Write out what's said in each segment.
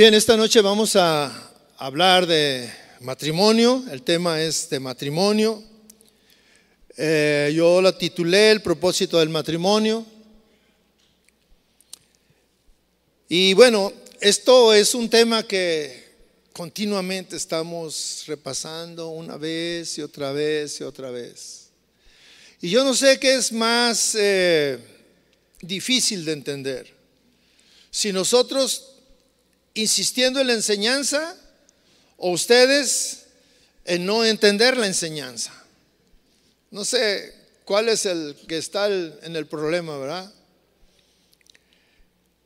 Bien, esta noche vamos a hablar de matrimonio. El tema es de matrimonio. Eh, yo la titulé El propósito del matrimonio. Y bueno, esto es un tema que continuamente estamos repasando una vez y otra vez y otra vez. Y yo no sé qué es más eh, difícil de entender. Si nosotros insistiendo en la enseñanza o ustedes en no entender la enseñanza. No sé cuál es el que está en el problema, ¿verdad?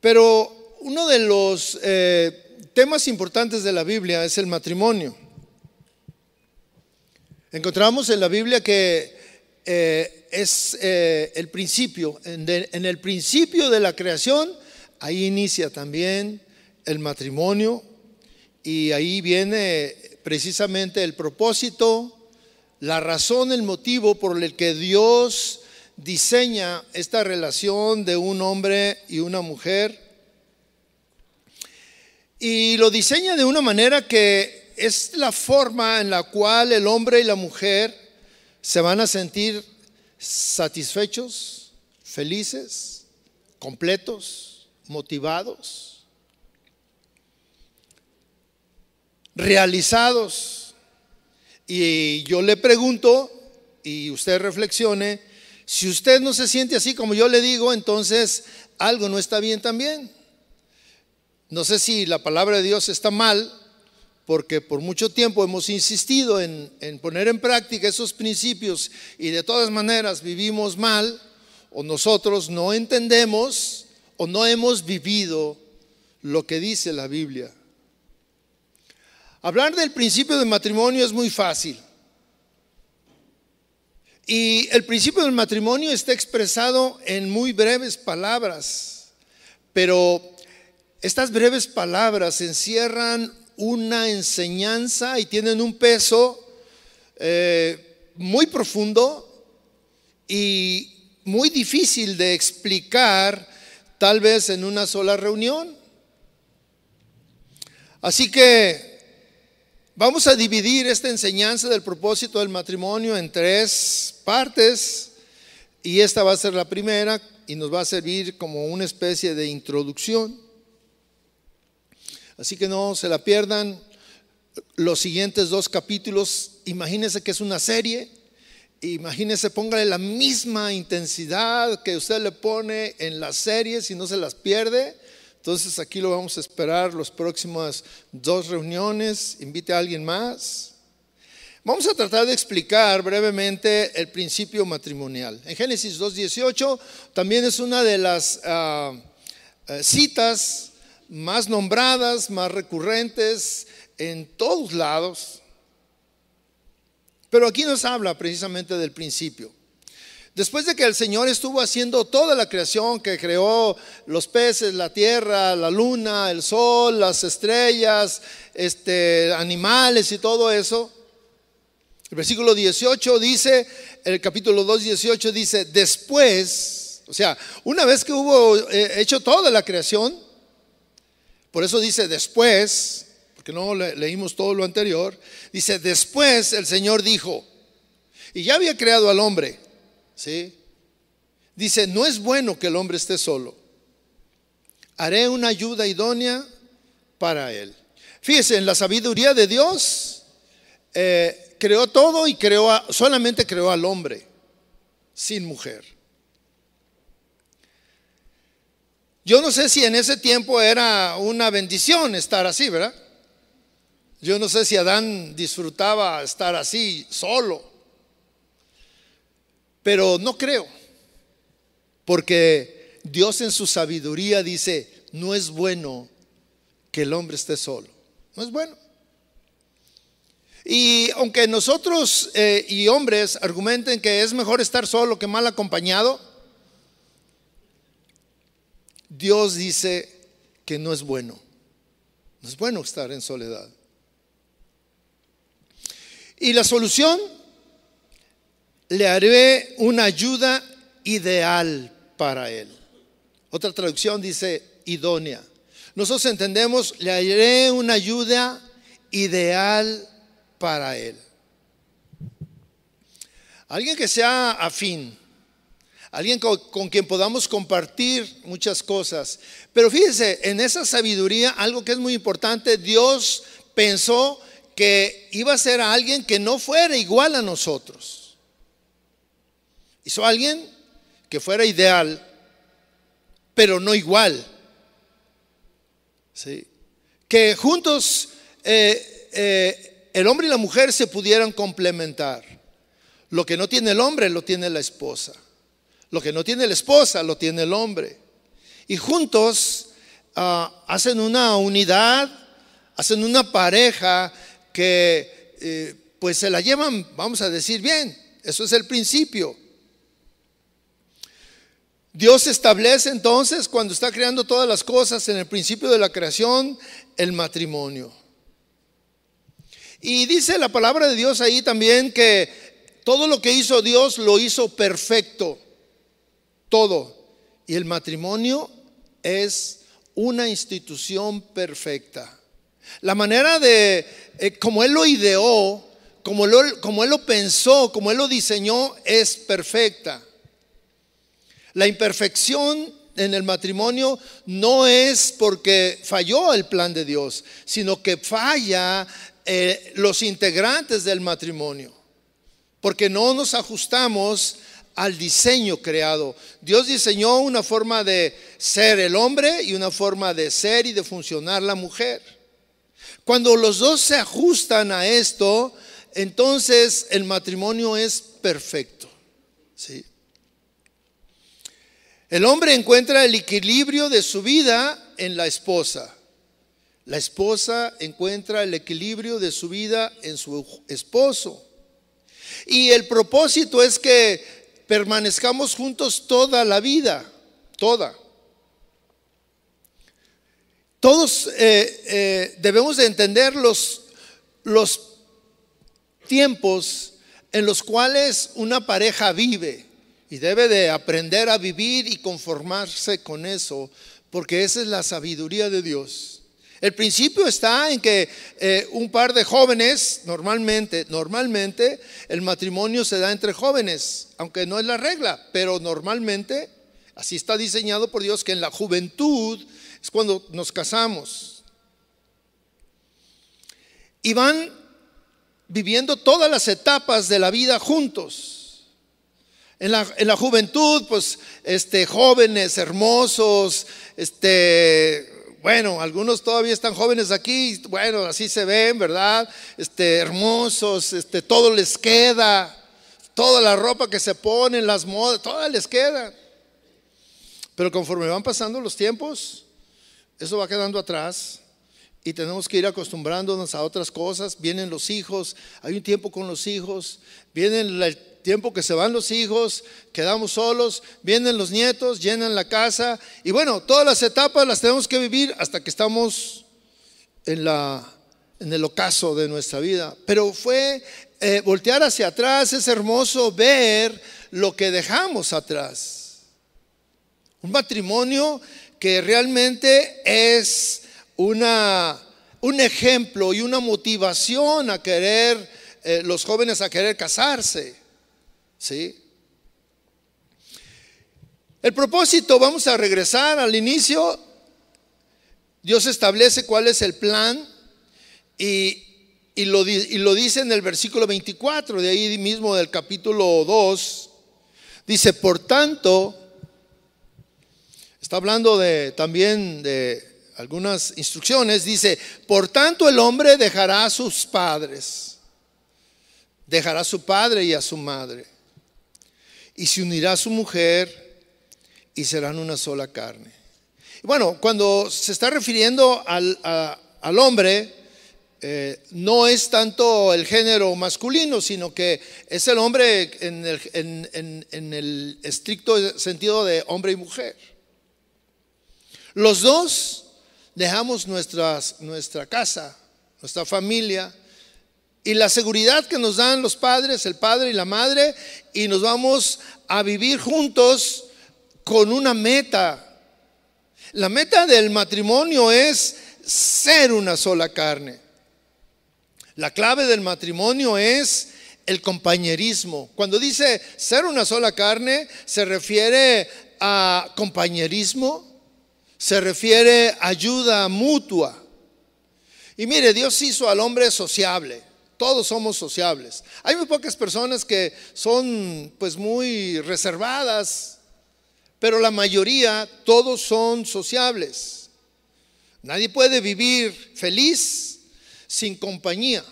Pero uno de los eh, temas importantes de la Biblia es el matrimonio. Encontramos en la Biblia que eh, es eh, el principio, en el principio de la creación, ahí inicia también el matrimonio y ahí viene precisamente el propósito, la razón, el motivo por el que Dios diseña esta relación de un hombre y una mujer. Y lo diseña de una manera que es la forma en la cual el hombre y la mujer se van a sentir satisfechos, felices, completos, motivados. Realizados. Y yo le pregunto, y usted reflexione, si usted no se siente así como yo le digo, entonces algo no está bien también. No sé si la palabra de Dios está mal, porque por mucho tiempo hemos insistido en, en, poner en práctica esos principios y de todas maneras vivimos mal, o nosotros no entendemos o no hemos vivido lo que dice la Biblia. Hablar del principio del matrimonio es muy fácil. Y el principio del matrimonio está expresado en muy breves palabras, pero estas breves palabras encierran una enseñanza y tienen un peso eh, muy profundo y muy difícil de explicar tal vez en una sola reunión. Así que Vamos a dividir esta enseñanza del propósito del matrimonio en tres partes y esta va a ser la primera y nos va a servir como una especie de introducción. Así que no se la pierdan los siguientes dos capítulos. Imagínense que es una serie. Imagínense, póngale la misma intensidad que usted le pone en las series y no se las pierde. Entonces aquí lo vamos a esperar las próximas dos reuniones. Invite a alguien más. Vamos a tratar de explicar brevemente el principio matrimonial. En Génesis 2.18 también es una de las eh, citas más nombradas, más recurrentes en todos lados. Pero aquí nos habla precisamente del principio. Después de que el Señor estuvo haciendo toda la creación, que creó los peces, la tierra, la luna, el sol, las estrellas, este, animales y todo eso, el versículo 18 dice, el capítulo 2, 18 dice, después, o sea, una vez que hubo eh, hecho toda la creación, por eso dice después, porque no leímos todo lo anterior, dice, después el Señor dijo, y ya había creado al hombre, ¿Sí? Dice, no es bueno que el hombre esté solo. Haré una ayuda idónea para él. Fíjese, en la sabiduría de Dios, eh, creó todo y creó solamente creó al hombre, sin mujer. Yo no sé si en ese tiempo era una bendición estar así, ¿verdad? Yo no sé si Adán disfrutaba estar así, solo. Pero no creo, porque Dios en su sabiduría dice, no es bueno que el hombre esté solo, no es bueno. Y aunque nosotros eh, y hombres argumenten que es mejor estar solo que mal acompañado, Dios dice que no es bueno. No es bueno estar en soledad. Y la solución le haré una ayuda ideal para él. Otra traducción dice idónea. nosotros entendemos, le haré una ayuda ideal para él. Alguien que sea afín, alguien con, quien podamos compartir muchas cosas. Pero fíjese, en esa sabiduría, algo que es muy importante, Dios pensó que iba a ser a alguien que no fuera igual a nosotros. Hizo alguien que fuera ideal, pero no igual. ¿Sí? Que juntos eh, eh, el hombre y la mujer se pudieran complementar. Lo que no tiene el hombre lo tiene la esposa. Lo que no tiene la esposa lo tiene el hombre. Y juntos ah, hacen una unidad, hacen una pareja que eh, pues se la llevan, vamos a decir bien, eso es el principio. Dios establece entonces, cuando está creando todas las cosas, en el principio de la creación, el matrimonio. Y dice la palabra de Dios ahí también que todo lo que hizo Dios lo hizo perfecto. Todo. Y el matrimonio es una institución perfecta. La manera de, eh, como Él lo ideó, como, como Él lo pensó, como Él lo diseñó, es perfecta. La imperfección en el matrimonio no es porque falló el plan de Dios, sino que falla eh, los integrantes del matrimonio, porque no nos ajustamos al diseño creado. Dios diseñó una forma de ser el hombre y una forma de ser y de funcionar la mujer. Cuando los dos se ajustan a esto, entonces el matrimonio es perfecto. ¿sí? El hombre encuentra el equilibrio de su vida en la esposa. La esposa encuentra el equilibrio de su vida en su esposo. Y el propósito es que permanezcamos juntos toda la vida, toda. Todos eh, eh, debemos de entender los, los tiempos en los cuales una pareja vive. Y debe de aprender a vivir y conformarse con eso, porque esa es la sabiduría de Dios. El principio está en que eh, un par de jóvenes, normalmente, normalmente el matrimonio se da entre jóvenes, aunque no es la regla, pero normalmente así está diseñado por Dios que en la juventud es cuando nos casamos. Y van viviendo todas las etapas de la vida juntos. En la, juventud, pues, este, jóvenes, hermosos, este, bueno, algunos todavía están jóvenes aquí, bueno, así se ven, ¿verdad? Este, hermosos, este, todo les queda, toda la ropa que se ponen, las modas, todas les queda. Pero conforme van pasando los tiempos, eso va quedando atrás y tenemos que ir acostumbrándonos a otras cosas. Vienen los hijos, hay un tiempo con los hijos, vienen el tiempo que se van los hijos, quedamos solos, vienen los nietos, llenan la casa y bueno, todas las etapas las tenemos que vivir hasta que estamos en, la, en el ocaso de nuestra vida. Pero fue eh, voltear hacia atrás, es hermoso ver lo que dejamos atrás. Un matrimonio que realmente es una, un ejemplo y una motivación a querer, eh, los jóvenes a querer casarse. ¿Sí? El propósito, vamos a regresar al inicio. Dios establece cuál es el plan y, lo, y, lo, dice en el versículo 24, de ahí mismo del capítulo 2. Dice, por tanto, está hablando de, también de algunas instrucciones, dice, por tanto el hombre dejará a sus padres, dejará a su padre y a su madre y se unirá a su mujer y serán una sola carne. Bueno, cuando se está refiriendo al, al hombre, eh, no es tanto el género masculino, sino que es el hombre en el, en, en, el estricto sentido de hombre y mujer. Los dos dejamos nuestra casa, nuestra familia, y la seguridad que nos dan los padres, el padre y la madre, y nos vamos a vivir juntos con una meta. La meta del matrimonio es ser una sola carne. La clave del matrimonio es el compañerismo. Cuando dice ser una sola carne, se refiere a compañerismo, se refiere a ayuda mutua. Y mire, Dios hizo al hombre sociable. Todos somos sociables. Hay muy pocas personas que son pues muy reservadas, pero la mayoría, todos son sociables. Nadie puede vivir feliz sin compañía.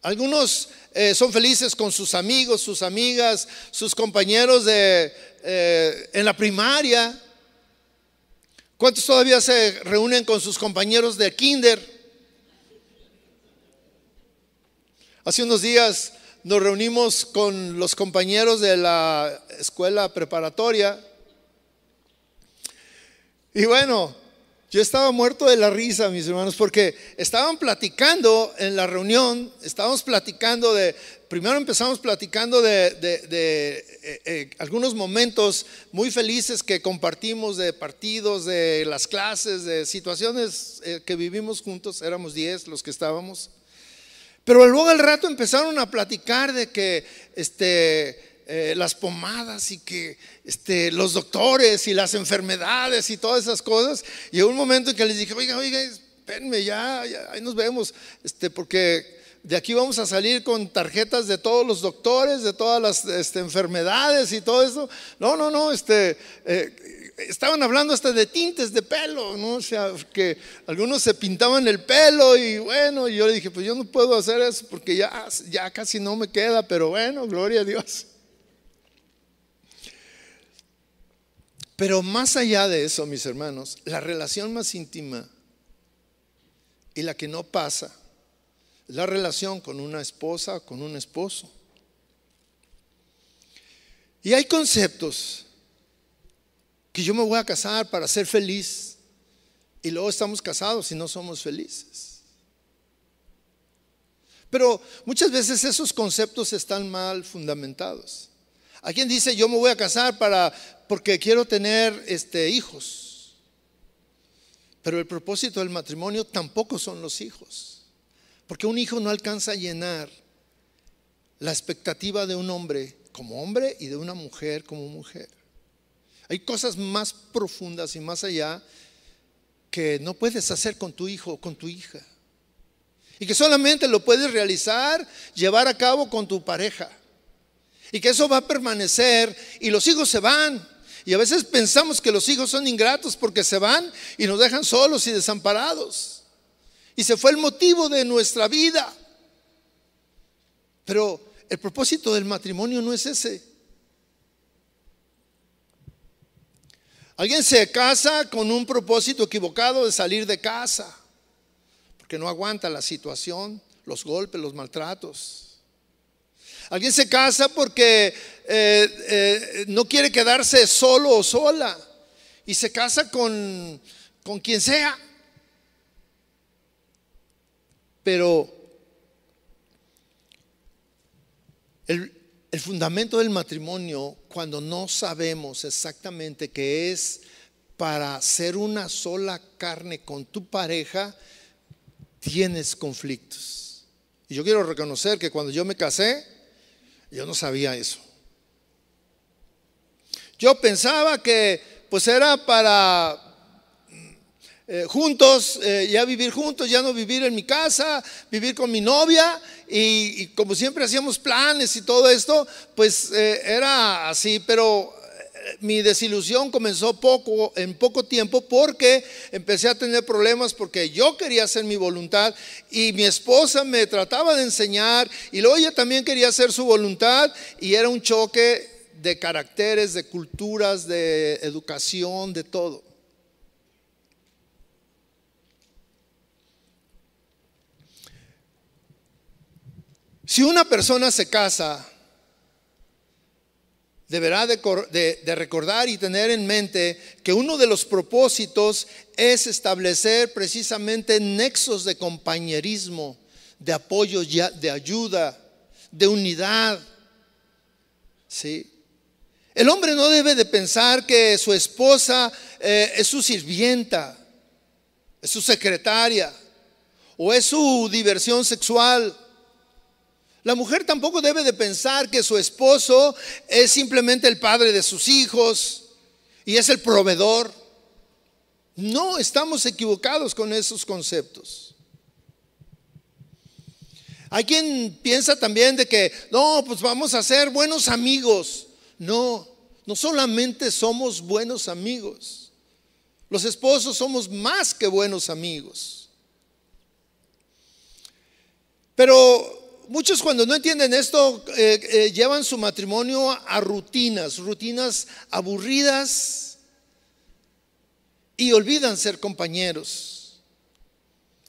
Algunos eh, son felices con sus amigos, sus amigas, sus compañeros de, eh, en la primaria. ¿Cuántos todavía se reúnen con sus compañeros de kinder? Hace unos días nos reunimos con los compañeros de la escuela preparatoria. Y bueno, yo estaba muerto de la risa, mis hermanos, porque estaban platicando en la reunión, estábamos platicando de, primero empezamos platicando de, eh, eh, algunos momentos muy felices que compartimos de partidos, de las clases, de situaciones eh, que vivimos juntos, éramos 10 los que estábamos. Pero luego al rato empezaron a platicar de que este, eh, las pomadas y que este, los doctores y las enfermedades y todas esas cosas. Y un momento en que les dije, oiga, oiga, espérenme, ya, ya, ahí nos vemos, este, porque de aquí vamos a salir con tarjetas de todos los doctores, de todas las este, enfermedades y todo eso. No, no, no, este, eh, estaban hablando hasta de tintes de pelo, ¿no? O sea, que algunos se pintaban el pelo y bueno, yo le dije, pues yo no puedo hacer eso porque ya, ya casi no me queda, pero bueno, gloria a Dios. Pero más allá de eso, mis hermanos, la relación más íntima y la que no pasa la relación con una esposa, con un esposo. Y hay conceptos que yo me voy a casar para ser feliz y luego estamos casados y no somos felices. Pero muchas veces esos conceptos están mal fundamentados. Hay quien dice, yo me voy a casar para porque quiero tener este hijos. Pero el propósito del matrimonio tampoco son los hijos. Porque un hijo no alcanza a llenar la expectativa de un hombre como hombre y de una mujer como mujer. Hay cosas más profundas y más allá que no puedes hacer con tu hijo o con tu hija. Y que solamente lo puedes realizar, llevar a cabo con tu pareja. Y que eso va a permanecer y los hijos se van. Y a veces pensamos que los hijos son ingratos porque se van y nos dejan solos y desamparados. Y se fue el motivo de nuestra vida. Pero el propósito del matrimonio no es ese. Alguien se casa con un propósito equivocado de salir de casa, porque no aguanta la situación, los golpes, los maltratos. Alguien se casa porque eh, eh, no quiere quedarse solo o sola y se casa con, con quien sea. Pero el, el fundamento del matrimonio, cuando no sabemos exactamente que es para ser una sola carne con tu pareja, tienes conflictos. Y yo quiero reconocer que cuando yo me casé, yo no sabía eso. Yo pensaba que pues era para eh, juntos, eh, ya vivir juntos, ya no vivir en mi casa, vivir con mi novia y, como siempre hacíamos planes y todo esto, pues eh, era así, pero mi desilusión comenzó poco, en poco tiempo porque empecé a tener problemas porque yo quería hacer mi voluntad y mi esposa me trataba de enseñar y luego ella también quería hacer su voluntad y era un choque de caracteres, de culturas, de educación, de todo. Si una persona se casa, deberá de, recordar y tener en mente que uno de los propósitos es establecer precisamente nexos de compañerismo, de apoyo, de ayuda, de unidad. ¿Sí? El hombre no debe de pensar que su esposa eh, es su sirvienta, es su secretaria o es su diversión sexual. La mujer tampoco debe de pensar que su esposo es simplemente el padre de sus hijos y es el proveedor. No, estamos equivocados con esos conceptos. Hay quien piensa también de que, no, pues vamos a ser buenos amigos. No, no solamente somos buenos amigos, los esposos somos más que buenos amigos. Pero muchos cuando no entienden esto eh, eh, llevan su matrimonio a rutinas, rutinas aburridas y olvidan ser compañeros.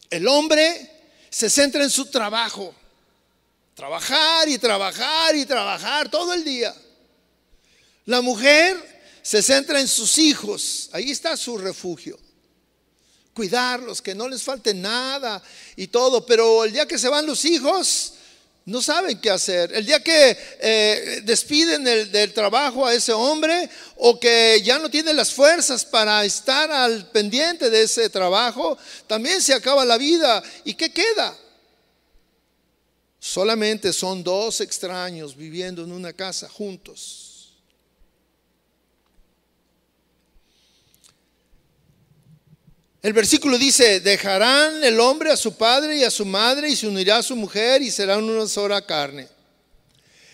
El hombre se centra en su trabajo, trabajar y trabajar y trabajar todo el día. La mujer se centra en sus hijos, ahí está su refugio. Cuidarlos, que no les falte nada y todo, pero el día que se van los hijos, no saben qué hacer. El día que eh, despiden del, trabajo a ese hombre o que ya no tiene las fuerzas para estar al pendiente de ese trabajo, también se acaba la vida. ¿Y qué queda? Solamente son dos extraños viviendo en una casa juntos. El versículo dice, dejarán el hombre a su padre y a su madre y se unirá a su mujer y serán una sola carne.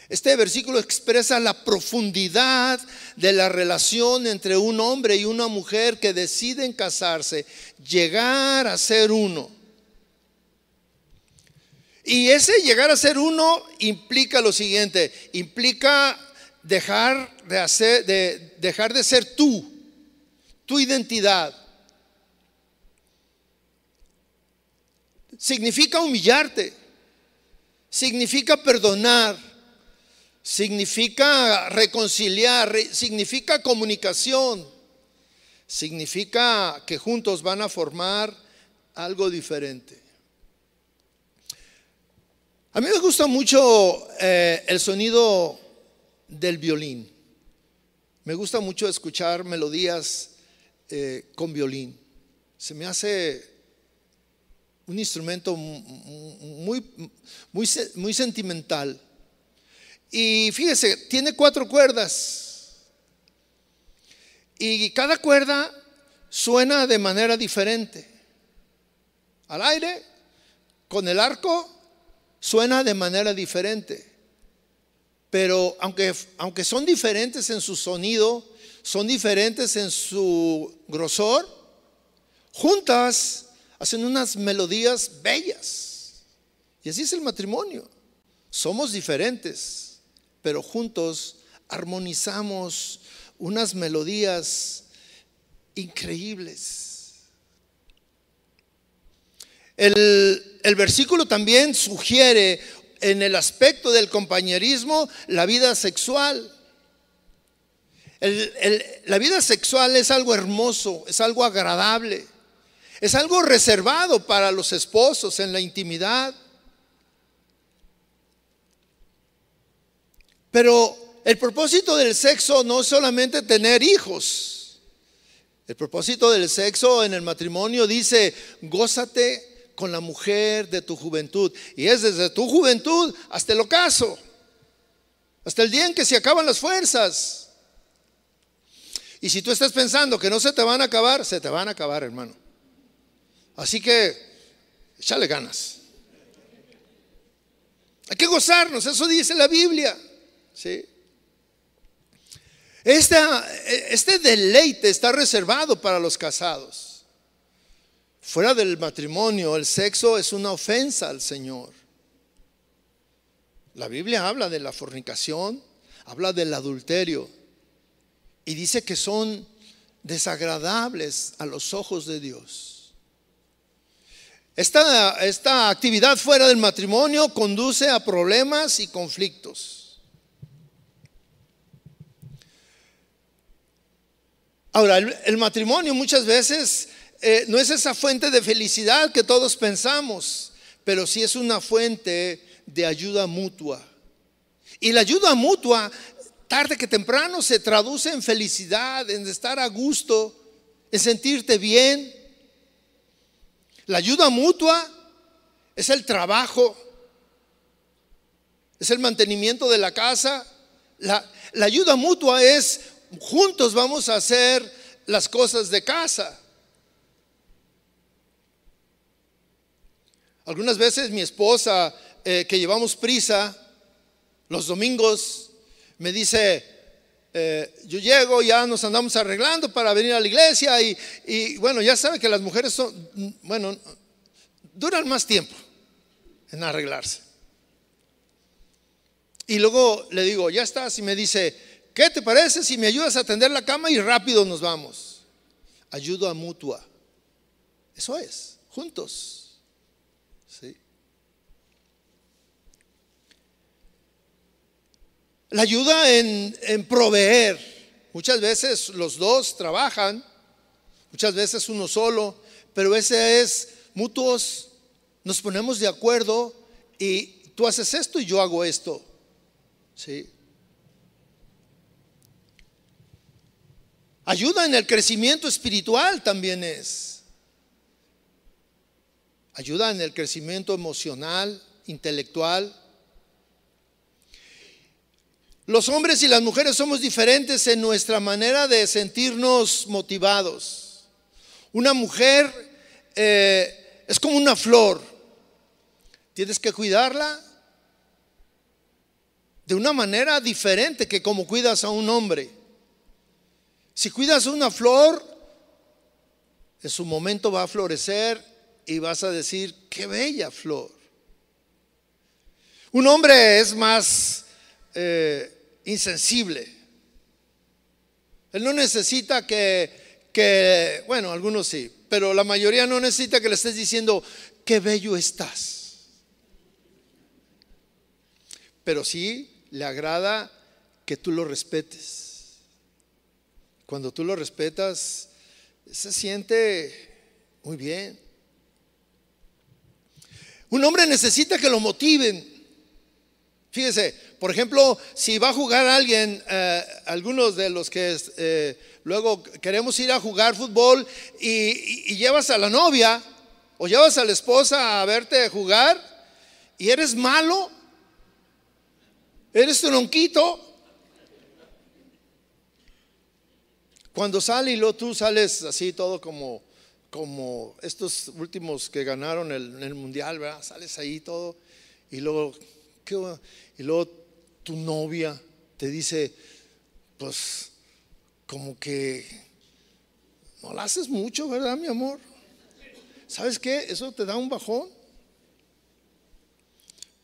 Este versículo expresa la profundidad de la relación entre un hombre y una mujer que deciden casarse, llegar a ser uno. Y ese llegar a ser uno implica lo siguiente, implica dejar de hacer de dejar de ser tú, tu identidad significa humillarte, significa perdonar, significa reconciliar, significa comunicación, significa que juntos van a formar algo diferente. A mí me gusta mucho eh, el sonido del violín. Me gusta mucho escuchar melodías eh, con violín. Se me hace un instrumento muy, muy, muy sentimental. Y fíjese, tiene cuatro cuerdas. Y cada cuerda suena de manera diferente. Al aire, con el arco, suena de manera diferente. Pero aunque, aunque son diferentes en su sonido, son diferentes en su grosor, juntas hacen unas melodías bellas. Y así es el matrimonio. Somos diferentes, pero juntos armonizamos unas melodías increíbles. El, versículo también sugiere en el aspecto del compañerismo la vida sexual. la vida sexual es algo hermoso, es algo agradable. Es algo reservado para los esposos en la intimidad. Pero el propósito del sexo no es solamente tener hijos. El propósito del sexo en el matrimonio dice, gózate con la mujer de tu juventud. Y es desde tu juventud hasta el ocaso, hasta el día en que se acaban las fuerzas. Y si tú estás pensando que no se te van a acabar, se te van a acabar, hermano. Así que, échale ganas. Hay que gozarnos, eso dice la Biblia. ¿sí? este deleite está reservado para los casados. Fuera del matrimonio, el sexo es una ofensa al Señor. La Biblia habla de la fornicación, habla del adulterio y dice que son desagradables a los ojos de Dios. Esta, actividad fuera del matrimonio conduce a problemas y conflictos. Ahora, el, matrimonio muchas veces eh, no es esa fuente de felicidad que todos pensamos, pero sí es una fuente de ayuda mutua. Y la ayuda mutua tarde que temprano se traduce en felicidad, en estar a gusto, en sentirte bien. La ayuda mutua es el trabajo, es el mantenimiento de la casa. La, ayuda mutua es juntos vamos a hacer las cosas de casa. Algunas veces mi esposa, eh, que llevamos prisa, los domingos, me dice, eh, yo llego, ya nos andamos arreglando para venir a la iglesia y, bueno, ya sabe que las mujeres son, bueno, duran más tiempo en arreglarse. Y luego le digo, ya estás, y me dice, ¿qué te parece si me ayudas a tender la cama y rápido nos vamos? Ayuda mutua. Eso es, juntos. La ayuda en, proveer. Muchas veces los dos trabajan, muchas veces uno solo, pero ese es mutuos. Nos ponemos de acuerdo y tú haces esto y yo hago esto. ¿Sí? Ayuda en el crecimiento espiritual también es. Ayuda en el crecimiento emocional, intelectual. Los hombres y las mujeres somos diferentes en nuestra manera de sentirnos motivados. Una mujer eh, es como una flor. Tienes que cuidarla de una manera diferente que como cuidas a un hombre. Si cuidas a una flor, en su momento va a florecer y vas a decir, qué bella flor. Un hombre es más eh, insensible. Él no necesita que, que, bueno, algunos sí, pero la mayoría no necesita que le estés diciendo, qué bello estás. Pero sí le agrada que tú lo respetes. Cuando tú lo respetas, se siente muy bien. Un hombre necesita que lo motiven. Fíjese, por ejemplo, si va a jugar alguien, eh, algunos de los que eh, luego queremos ir a jugar fútbol y, llevas a la novia o llevas a la esposa a verte jugar y eres malo, eres tronquito. Cuando sale y luego tú sales así todo como, como estos últimos que ganaron el, el mundial, ¿verdad? Sales ahí todo y luego y luego tu novia te dice, pues como que no la haces mucho, ¿verdad, mi amor? ¿Sabes qué? Eso te da un bajón.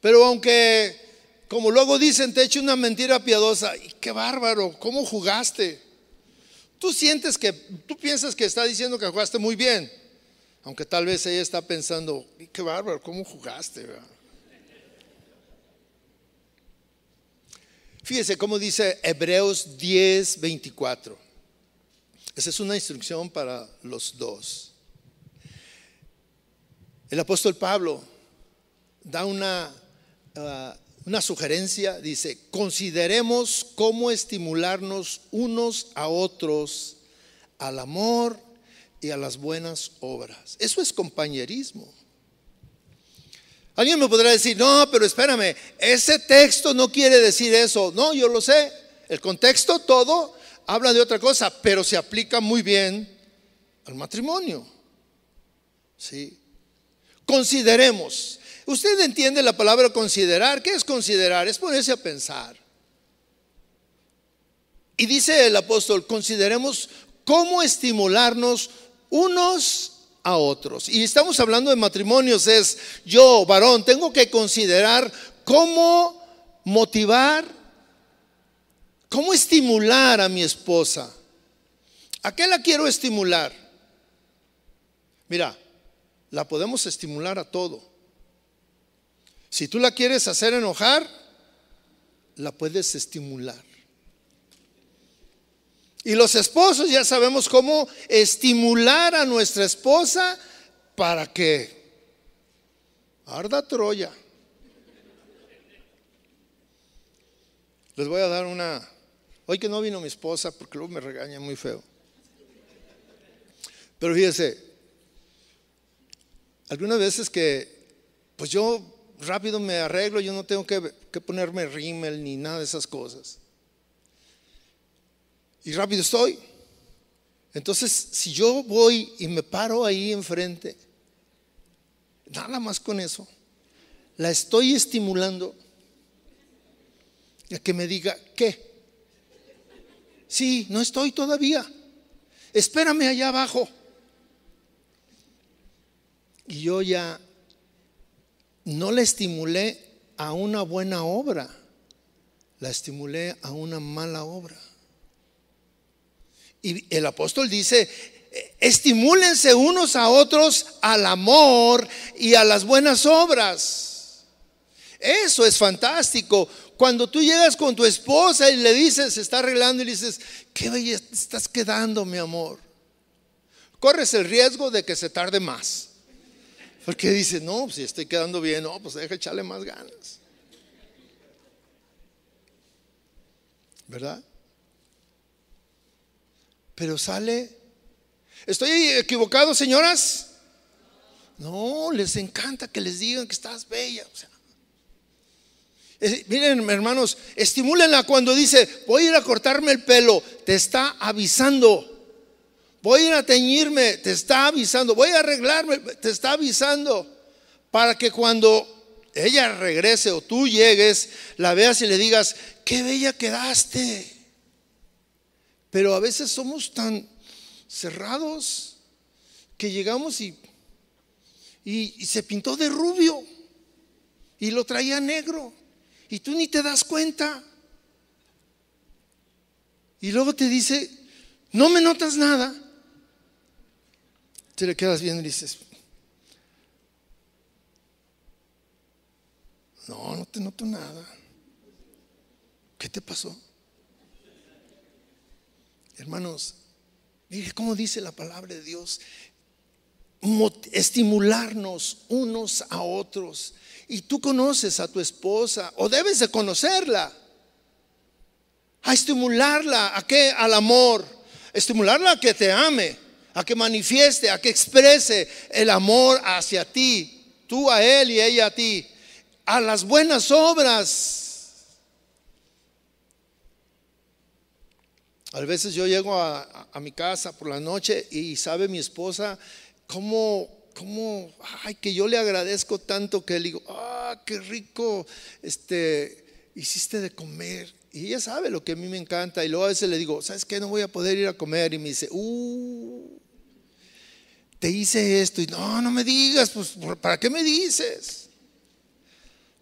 Pero aunque, como luego dicen, te eche una mentira piadosa, y qué bárbaro, ¿cómo jugaste? Tú sientes que, tú piensas que está diciendo que jugaste muy bien, aunque tal vez ella está pensando, qué bárbaro, ¿cómo jugaste? ¿verdad? Fíjese cómo dice Hebreos 10, 24. Esa es una instrucción para los dos. El apóstol Pablo da una, uh, una sugerencia, dice, consideremos cómo estimularnos unos a otros al amor y a las buenas obras. Eso es compañerismo. Alguien me podrá decir, no, pero espérame, ese texto no quiere decir eso. No, yo lo sé. El contexto todo habla de otra cosa, pero se aplica muy bien al matrimonio. ¿Sí? Consideremos. ¿Usted entiende la palabra considerar? ¿Qué es considerar? Es ponerse a pensar. Y dice el apóstol, consideremos cómo estimularnos unos otros. Y estamos hablando de matrimonios, es yo, varón, tengo que considerar cómo motivar, cómo estimular a mi esposa. ¿A qué la quiero estimular? Mira, la podemos estimular a todo. Si tú la quieres hacer enojar, la puedes estimular. Y los esposos ya sabemos cómo estimular a nuestra esposa para que arda Troya. Les voy a dar una Hoy que no vino mi esposa, porque luego me regaña muy feo. Pero fíjese, algunas veces que, pues yo rápido me arreglo, yo no tengo que, que ponerme rímel ni nada de esas cosas. Y rápido estoy. Entonces, si yo voy y me paro ahí enfrente, nada más con eso, la estoy estimulando a que me diga, ¿qué? Sí, no estoy todavía. Espérame allá abajo. Y yo ya no la estimulé a una buena obra, la estimulé a una mala obra. Y el apóstol dice, estimúlense unos a otros al amor y a las buenas obras. Eso es fantástico. Cuando tú llegas con tu esposa y le dices, se está arreglando y le dices, qué bella estás quedando, mi amor. Corres el riesgo de que se tarde más. Porque dice, no, si estoy quedando bien, no, pues deja echarle más ganas. ¿Verdad? Pero sale. ¿Estoy equivocado, señoras? No, les encanta que les digan que estás bella. Sea, Miren, hermanos, estimúlenla cuando dice, voy a ir a cortarme el pelo, te está avisando. Voy a ir a teñirme, te está avisando. Voy a arreglarme, te está avisando. Para que cuando ella regrese o tú llegues, la veas y le digas, qué bella quedaste. Pero a veces somos tan cerrados que llegamos y, y se pintó de rubio y lo traía negro y tú ni te das cuenta. Y luego te dice, no me notas nada. Te le quedas viendo y dices, no, no te noto nada. ¿Qué te pasó? Hermanos, mire cómo dice la palabra de Dios, estimularnos unos a otros y tú conoces a tu esposa o debes de conocerla. A estimularla a qué? Al amor. Estimularla a que te ame, a que manifieste, a que exprese el amor hacia ti, tú a él y ella a ti, a las buenas obras. A veces yo llego a, mi casa por la noche y sabe mi esposa cómo cómo, ay, que yo le agradezco tanto que le digo, ah, qué rico, este, hiciste de comer. Y ella sabe lo que a mí me encanta. Y luego a veces le digo, ¿sabes qué? No voy a poder ir a comer. Y me dice, uh, te hice esto. Y no, no me digas, pues, ¿para qué me dices?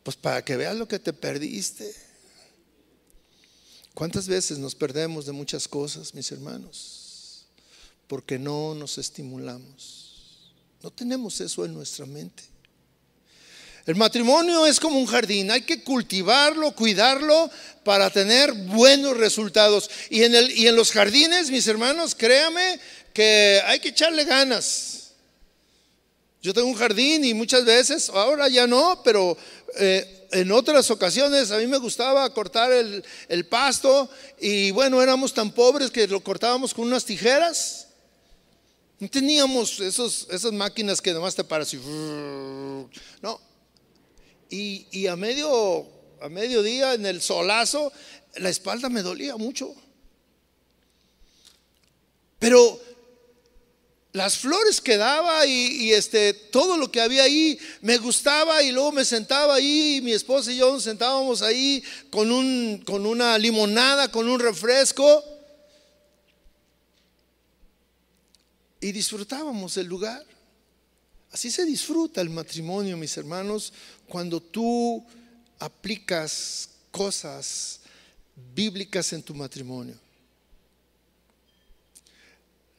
Pues para que veas lo que te perdiste. ¿Cuántas veces nos perdemos de muchas cosas, mis hermanos? Porque no nos estimulamos. No tenemos eso en nuestra mente. El matrimonio es como un jardín, hay que cultivarlo, cuidarlo para tener buenos resultados. Y en, el, y en los jardines, mis hermanos, créame que hay que echarle ganas. Yo tengo un jardín y muchas veces, ahora ya no, pero eh, en otras ocasiones a mí me gustaba cortar el, pasto y bueno, éramos tan pobres que lo cortábamos con unas tijeras no teníamos esos, esas máquinas que nomás te paras y... No. Y, y a, medio, a mediodía en el solazo, la espalda me dolía mucho. Pero las flores que daba y, este, todo lo que había ahí me gustaba y luego me sentaba ahí y mi esposa y yo nos sentábamos ahí con, un, con una limonada, con un refresco y disfrutábamos el lugar. Así se disfruta el matrimonio, mis hermanos, cuando tú aplicas cosas bíblicas en tu matrimonio.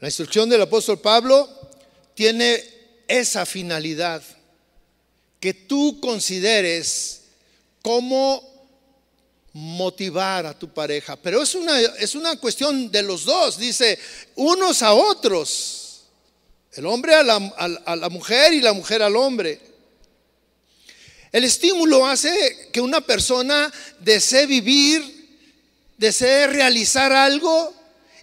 La instrucción del apóstol Pablo tiene esa finalidad, que tú consideres cómo motivar a tu pareja, pero es una, es una cuestión de los dos, dice, unos a otros. El hombre a la, mujer y la mujer al hombre. El estímulo hace que una persona desee vivir desee realizar algo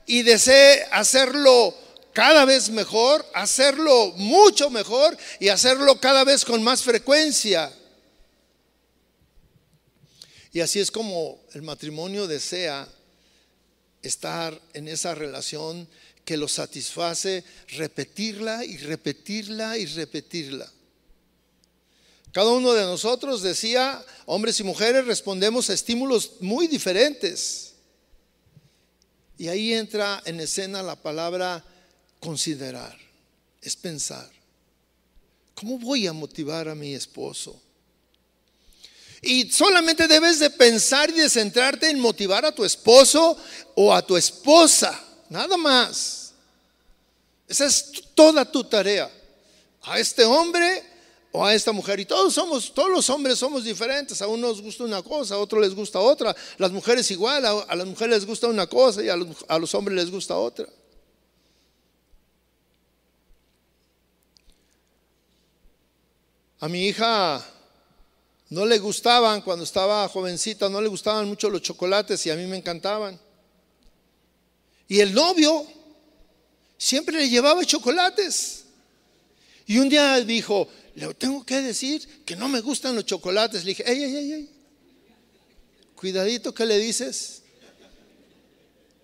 y desee hacerlo cada vez mejor, hacerlo mucho mejor y hacerlo cada vez con más frecuencia. Y así es como el matrimonio desea estar en esa relación que lo satisface, repetirla y repetirla y repetirla. Cada uno de nosotros decía, hombres y mujeres, respondemos a estímulos muy diferentes. Y ahí entra en escena la palabra considerar, es pensar. ¿Cómo voy a motivar a mi esposo? Y solamente debes de pensar y de centrarte en motivar a tu esposo o a tu esposa, nada más. Esa es toda tu tarea. A este hombre o a esta mujer. Y todos somos, todos los hombres somos diferentes. A unos gusta una cosa, a otros les gusta otra. Las mujeres igual, a, las mujeres les gusta una cosa y a los, a los hombres les gusta otra. A mi hija no le gustaban, cuando estaba jovencita, no le gustaban mucho los chocolates y a mí me encantaban. Y el novio siempre le llevaba chocolates. Y un día dijo, le tengo que decir que no me gustan los chocolates. Le dije, ey, ey, ey, ey. Cuidadito, ¿qué le dices?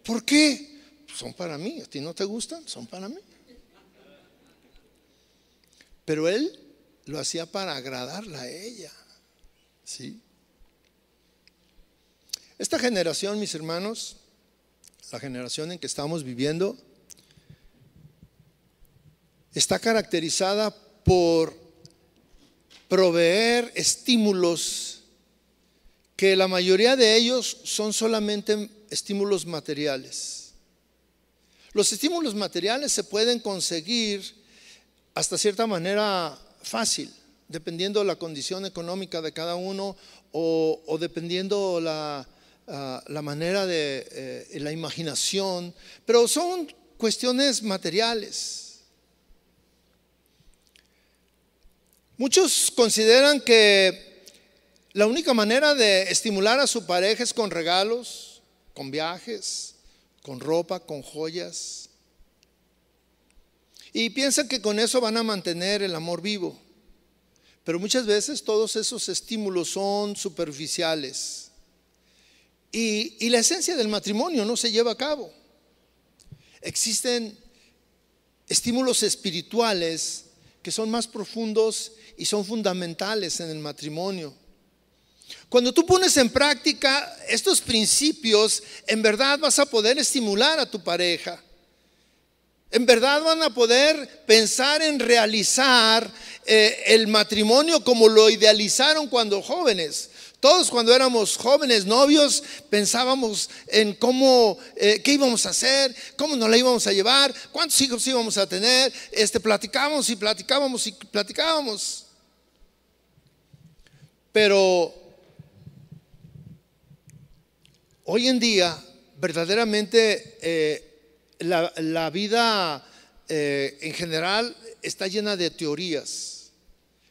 ¿Por qué? Son para mí. ¿A ti no te gustan? Son para mí. Pero él lo hacía para agradarla a ella. ¿Sí? Esta generación, mis hermanos, la generación en que estamos viviendo, está caracterizada por proveer estímulos que la mayoría de ellos son solamente estímulos materiales. Los estímulos materiales se pueden conseguir hasta cierta manera fácil dependiendo de la condición económica de cada uno o, dependiendo la, ah, la manera de eh, la imaginación, pero son cuestiones materiales. Muchos consideran que la única manera de estimular a su pareja es con regalos, con viajes, con ropa, con joyas. Y piensan que con eso van a mantener el amor vivo. Pero muchas veces todos esos estímulos son superficiales. Y, la esencia del matrimonio no se lleva a cabo. Existen estímulos espirituales que son más profundos y son fundamentales en el matrimonio. Cuando tú pones en práctica estos principios, en verdad vas a poder estimular a tu pareja. En verdad van a poder pensar en realizar eh, el matrimonio como lo idealizaron cuando jóvenes. Todos cuando éramos jóvenes novios pensábamos en cómo, eh, qué íbamos a hacer, cómo nos la íbamos a llevar, cuántos hijos íbamos a tener. Este, platicábamos y platicábamos y platicábamos. Pero hoy en día, verdaderamente, eh, la, vida en general está llena de teorías.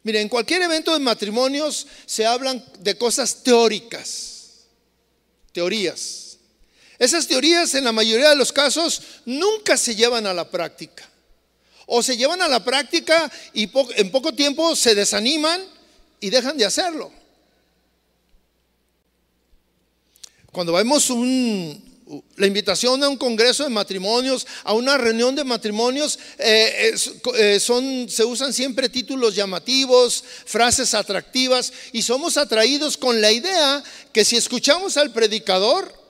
Mire, en cualquier evento de matrimonios se hablan de cosas teóricas, teorías. Esas teorías en la mayoría de los casos nunca se llevan a la práctica. O se llevan a la práctica y en poco tiempo se desaniman y dejan de hacerlo. Cuando vemos un, la invitación a un congreso de matrimonios, a una reunión de matrimonios, eh, eh, son, se usan siempre títulos llamativos, frases atractivas, y somos atraídos con la idea que si escuchamos al predicador,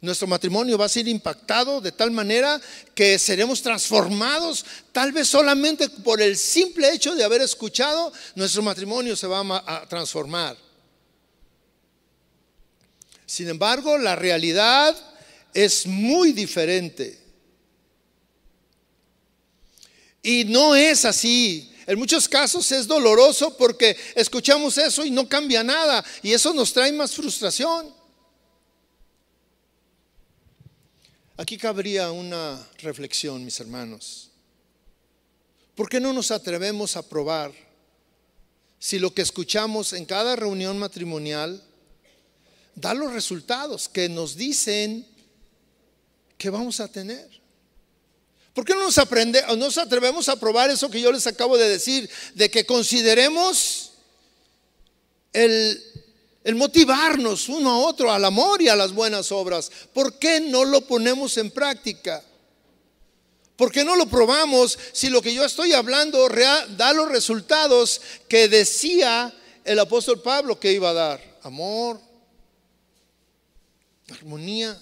nuestro matrimonio va a ser impactado de tal manera que seremos transformados, tal vez solamente por el simple hecho de haber escuchado, nuestro matrimonio se va a transformar. Sin embargo, la realidad es muy diferente. Y no es así. En muchos casos es doloroso porque escuchamos eso y no cambia nada. Y eso nos trae más frustración. Aquí cabría una reflexión, mis hermanos. ¿Por qué no nos atrevemos a probar si lo que escuchamos en cada reunión matrimonial da los resultados que nos dicen que vamos a tener. ¿Por qué no nos, aprende, nos atrevemos a probar eso que yo les acabo de decir? De que consideremos el, el motivarnos uno a otro al amor y a las buenas obras. ¿Por qué no lo ponemos en práctica? ¿Por qué no lo probamos si lo que yo estoy hablando da los resultados que decía el apóstol Pablo que iba a dar? Amor, armonía.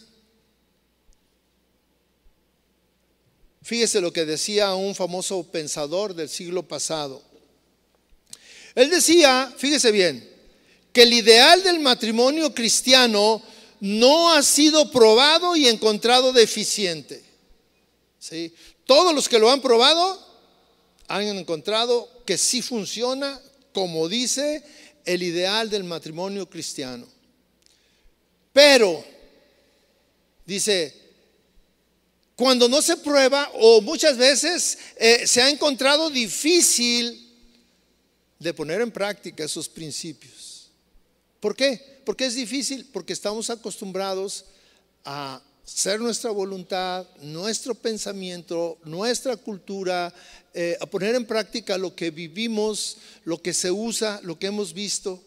Fíjese lo que decía un famoso pensador del siglo pasado. Él decía, fíjese bien, que el ideal del matrimonio cristiano no ha sido probado y encontrado deficiente. ¿Sí? Todos los que lo han probado han encontrado que sí funciona como dice el ideal del matrimonio cristiano. Pero Dice, cuando no se prueba o muchas veces eh, se ha encontrado difícil de poner en práctica esos principios. ¿Por qué? Porque es difícil, porque estamos acostumbrados a ser nuestra voluntad, nuestro pensamiento, nuestra cultura, eh, a poner en práctica lo que vivimos, lo que se usa, lo que hemos visto.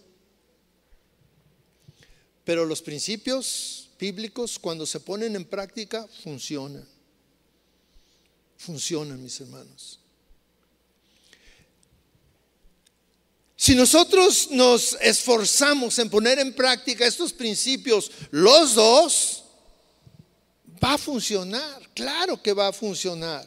Pero los principios bíblicos, cuando se ponen en práctica, funcionan. Funcionan, mis hermanos. Si nosotros nos esforzamos en poner en práctica estos principios, los dos, va a funcionar, claro que va a funcionar,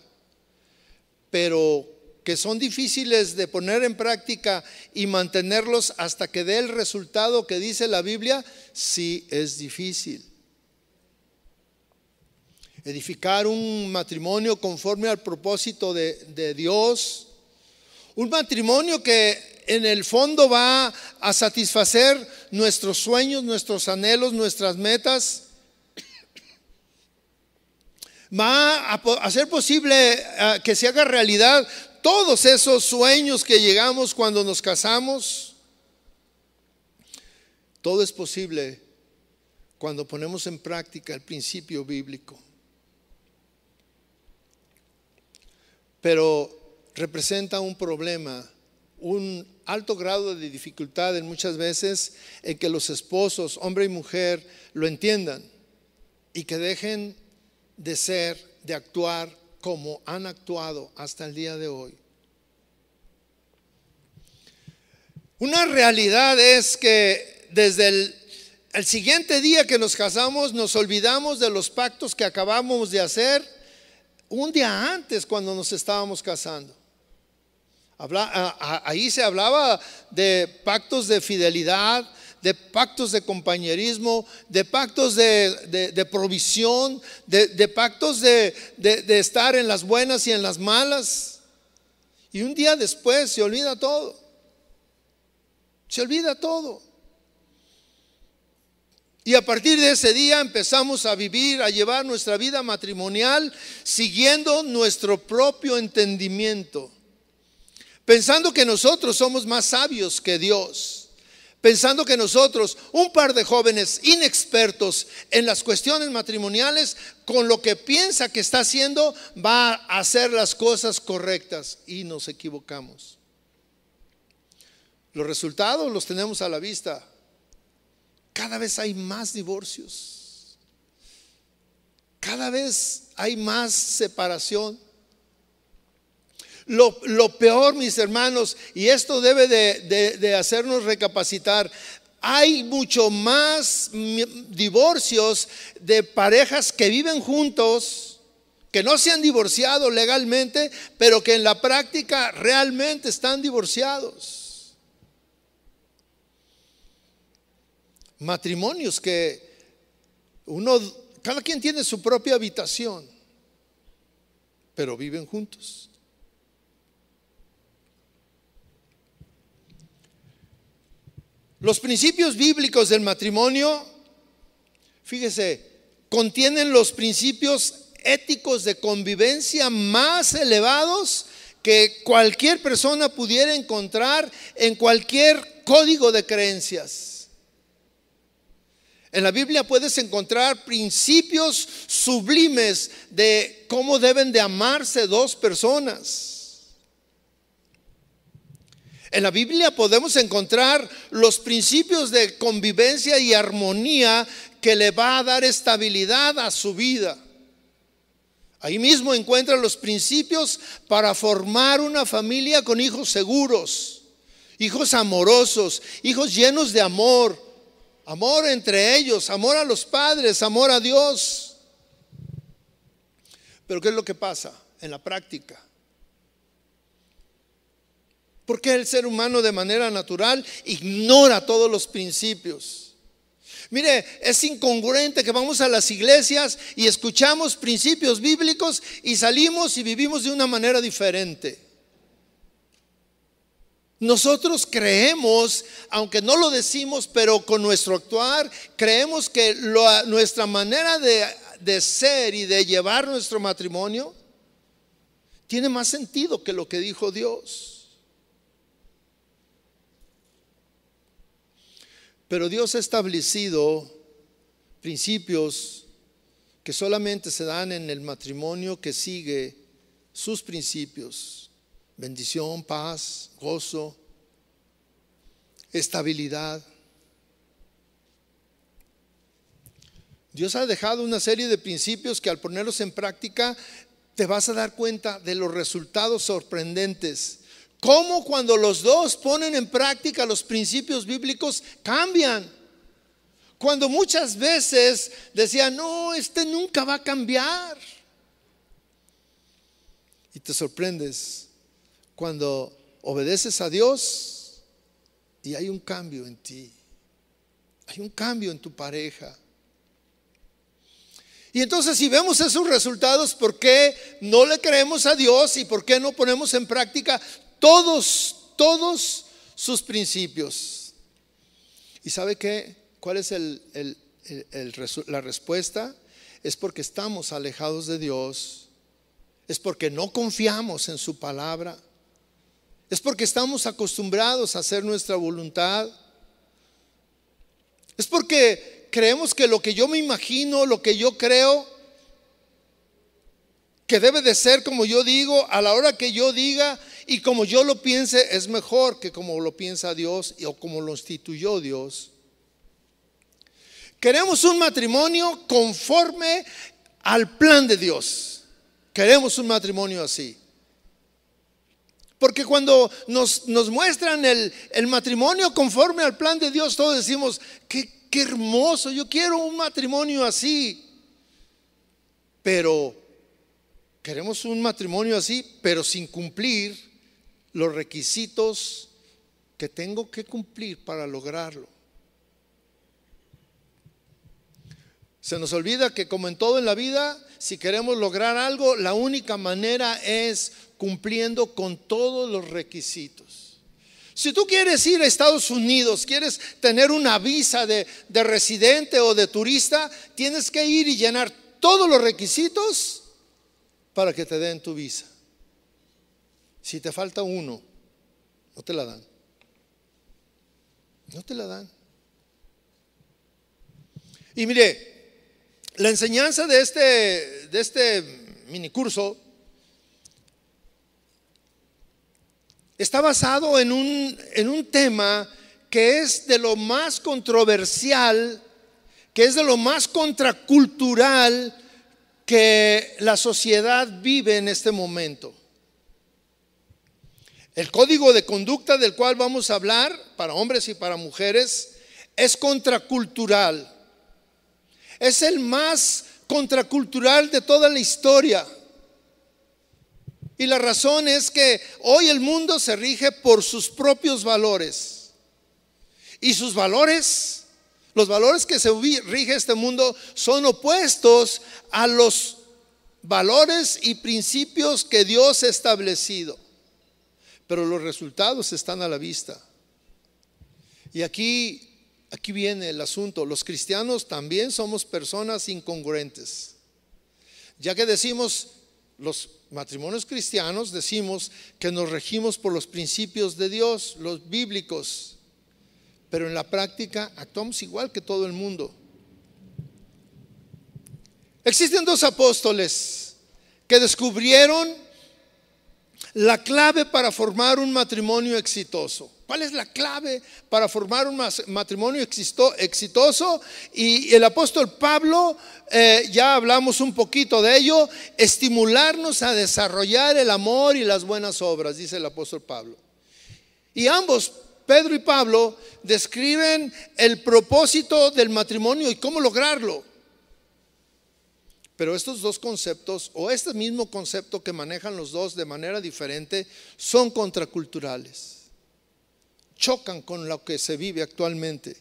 pero que son difíciles de poner en práctica y mantenerlos hasta que dé el resultado que dice la Biblia, sí es difícil edificar un matrimonio conforme al propósito de, Dios, un matrimonio que en el fondo va a satisfacer nuestros sueños, nuestros anhelos, nuestras metas. Va a hacer posible ah, que se haga realidad todos esos sueños que llegamos cuando nos casamos. Todo es posible cuando ponemos en práctica el principio bíblico. Pero representa un problema, un alto grado de dificultad en muchas veces en que los esposos, hombre y mujer, lo entiendan y que dejen de ser, de actuar como han actuado hasta el día de hoy. Una realidad es que desde el, el, siguiente día que nos casamos nos olvidamos de los pactos que acabamos de hacer un día antes cuando nos estábamos casando. ahí se hablaba de pactos de fidelidad, de pactos de compañerismo, de pactos de, provisión, de, pactos de, estar en las buenas y en las malas. Y un día después se olvida todo. Se olvida todo. Y a partir de ese día empezamos a vivir, a llevar nuestra vida matrimonial siguiendo nuestro propio entendimiento, pensando que nosotros somos más sabios que Dios, pensando que nosotros, un par de jóvenes inexpertos en las cuestiones matrimoniales, con lo que piensa que está haciendo, va a hacer las cosas correctas y nos equivocamos. Los resultados los tenemos a la vista cada vez hay más divorcios. Cada vez hay más separación. Lo, peor, mis hermanos, y esto debe de, de hacernos recapacitar, hay mucho más divorcios de parejas que viven juntos, que no se han divorciado legalmente, pero que en la práctica realmente están divorciados. Matrimonios que uno, cada quien tiene su propia habitación, pero viven juntos. Los principios bíblicos del matrimonio, fíjese, contienen los principios éticos de convivencia más elevados que cualquier persona pudiera encontrar en cualquier código de creencias. En la Biblia puedes encontrar principios sublimes de cómo deben de amarse dos personas. En la Biblia podemos encontrar los principios de convivencia y armonía que le va a dar estabilidad a su vida. Ahí mismo encuentra los principios para formar una familia con hijos seguros, hijos amorosos, hijos llenos de amor, amor entre ellos, amor a los padres, amor a Dios. Pero ¿qué es lo que pasa en la práctica? Porque el ser humano de manera natural ignora todos los principios. Mire, es incongruente que vamos a las iglesias y escuchamos principios bíblicos y salimos y vivimos de una manera diferente. Nosotros creemos, aunque no lo decimos, pero con nuestro actuar, creemos que nuestra manera de, ser y de llevar nuestro matrimonio tiene más sentido que lo que dijo Dios. Pero Dios ha establecido principios que solamente se dan en el matrimonio que sigue sus principios. Bendición, paz, gozo, estabilidad. Dios ha dejado una serie de principios que al ponerlos en práctica te vas a dar cuenta de los resultados sorprendentes cómo cuando los dos ponen en práctica los principios bíblicos cambian. Cuando muchas veces decían, no, este nunca va a cambiar. Y te sorprendes cuando obedeces a Dios y hay un cambio en ti. Hay un cambio en tu pareja. Y entonces si vemos esos resultados, ¿por qué no le creemos a Dios y por qué no ponemos en práctica todos, todos sus principios. ¿Y sabe qué? ¿Cuál es la respuesta? Es porque estamos alejados de Dios, es porque no confiamos en su palabra, es porque estamos acostumbrados a hacer nuestra voluntad, es porque creemos que lo que yo me imagino, lo que yo creo, que debe de ser como yo digo, a la hora que yo diga, y como yo lo piense es mejor que como lo piensa Dios o como lo instituyó Dios. Queremos un matrimonio conforme al plan de Dios. Queremos un matrimonio así. Porque cuando nos, muestran el, matrimonio conforme al plan de Dios, todos decimos, qué, qué hermoso, yo quiero un matrimonio así. Pero queremos un matrimonio así, pero sin cumplir los requisitos que tengo que cumplir para lograrlo. Se nos olvida que como en todo en la vida, si queremos lograr algo, la única manera es cumpliendo con todos los requisitos. Si tú quieres ir a Estados Unidos, quieres tener una visa de, de residente o de turista, tienes que ir y llenar todos los requisitos para que te den tu visa. Si te falta uno, no te la dan. No te la dan. Y mire, la enseñanza de este, de este minicurso está basado en un, en un tema que es de lo más controversial, que es de lo más contracultural que la sociedad vive en este momento. El código de conducta del cual vamos a hablar para hombres y para mujeres es contracultural. Es el más contracultural de toda la historia. Y la razón es que hoy el mundo se rige por sus propios valores. Y sus valores, los valores que se rige este mundo son opuestos a los valores y principios que Dios ha establecido pero los resultados están a la vista. Y aquí, aquí viene el asunto, los cristianos también somos personas incongruentes. Ya que decimos, los matrimonios cristianos decimos que nos regimos por los principios de Dios, los bíblicos, pero en la práctica actuamos igual que todo el mundo. Existen dos apóstoles que descubrieron la clave para formar un matrimonio exitoso. ¿Cuál es la clave para formar un matrimonio exitoso? Y el apóstol Pablo, eh, ya hablamos un poquito de ello, estimularnos a desarrollar el amor y las buenas obras, dice el apóstol Pablo. Y ambos, Pedro y Pablo, describen el propósito del matrimonio y cómo lograrlo. Pero estos dos conceptos, o este mismo concepto que manejan los dos de manera diferente, son contraculturales. Chocan con lo que se vive actualmente.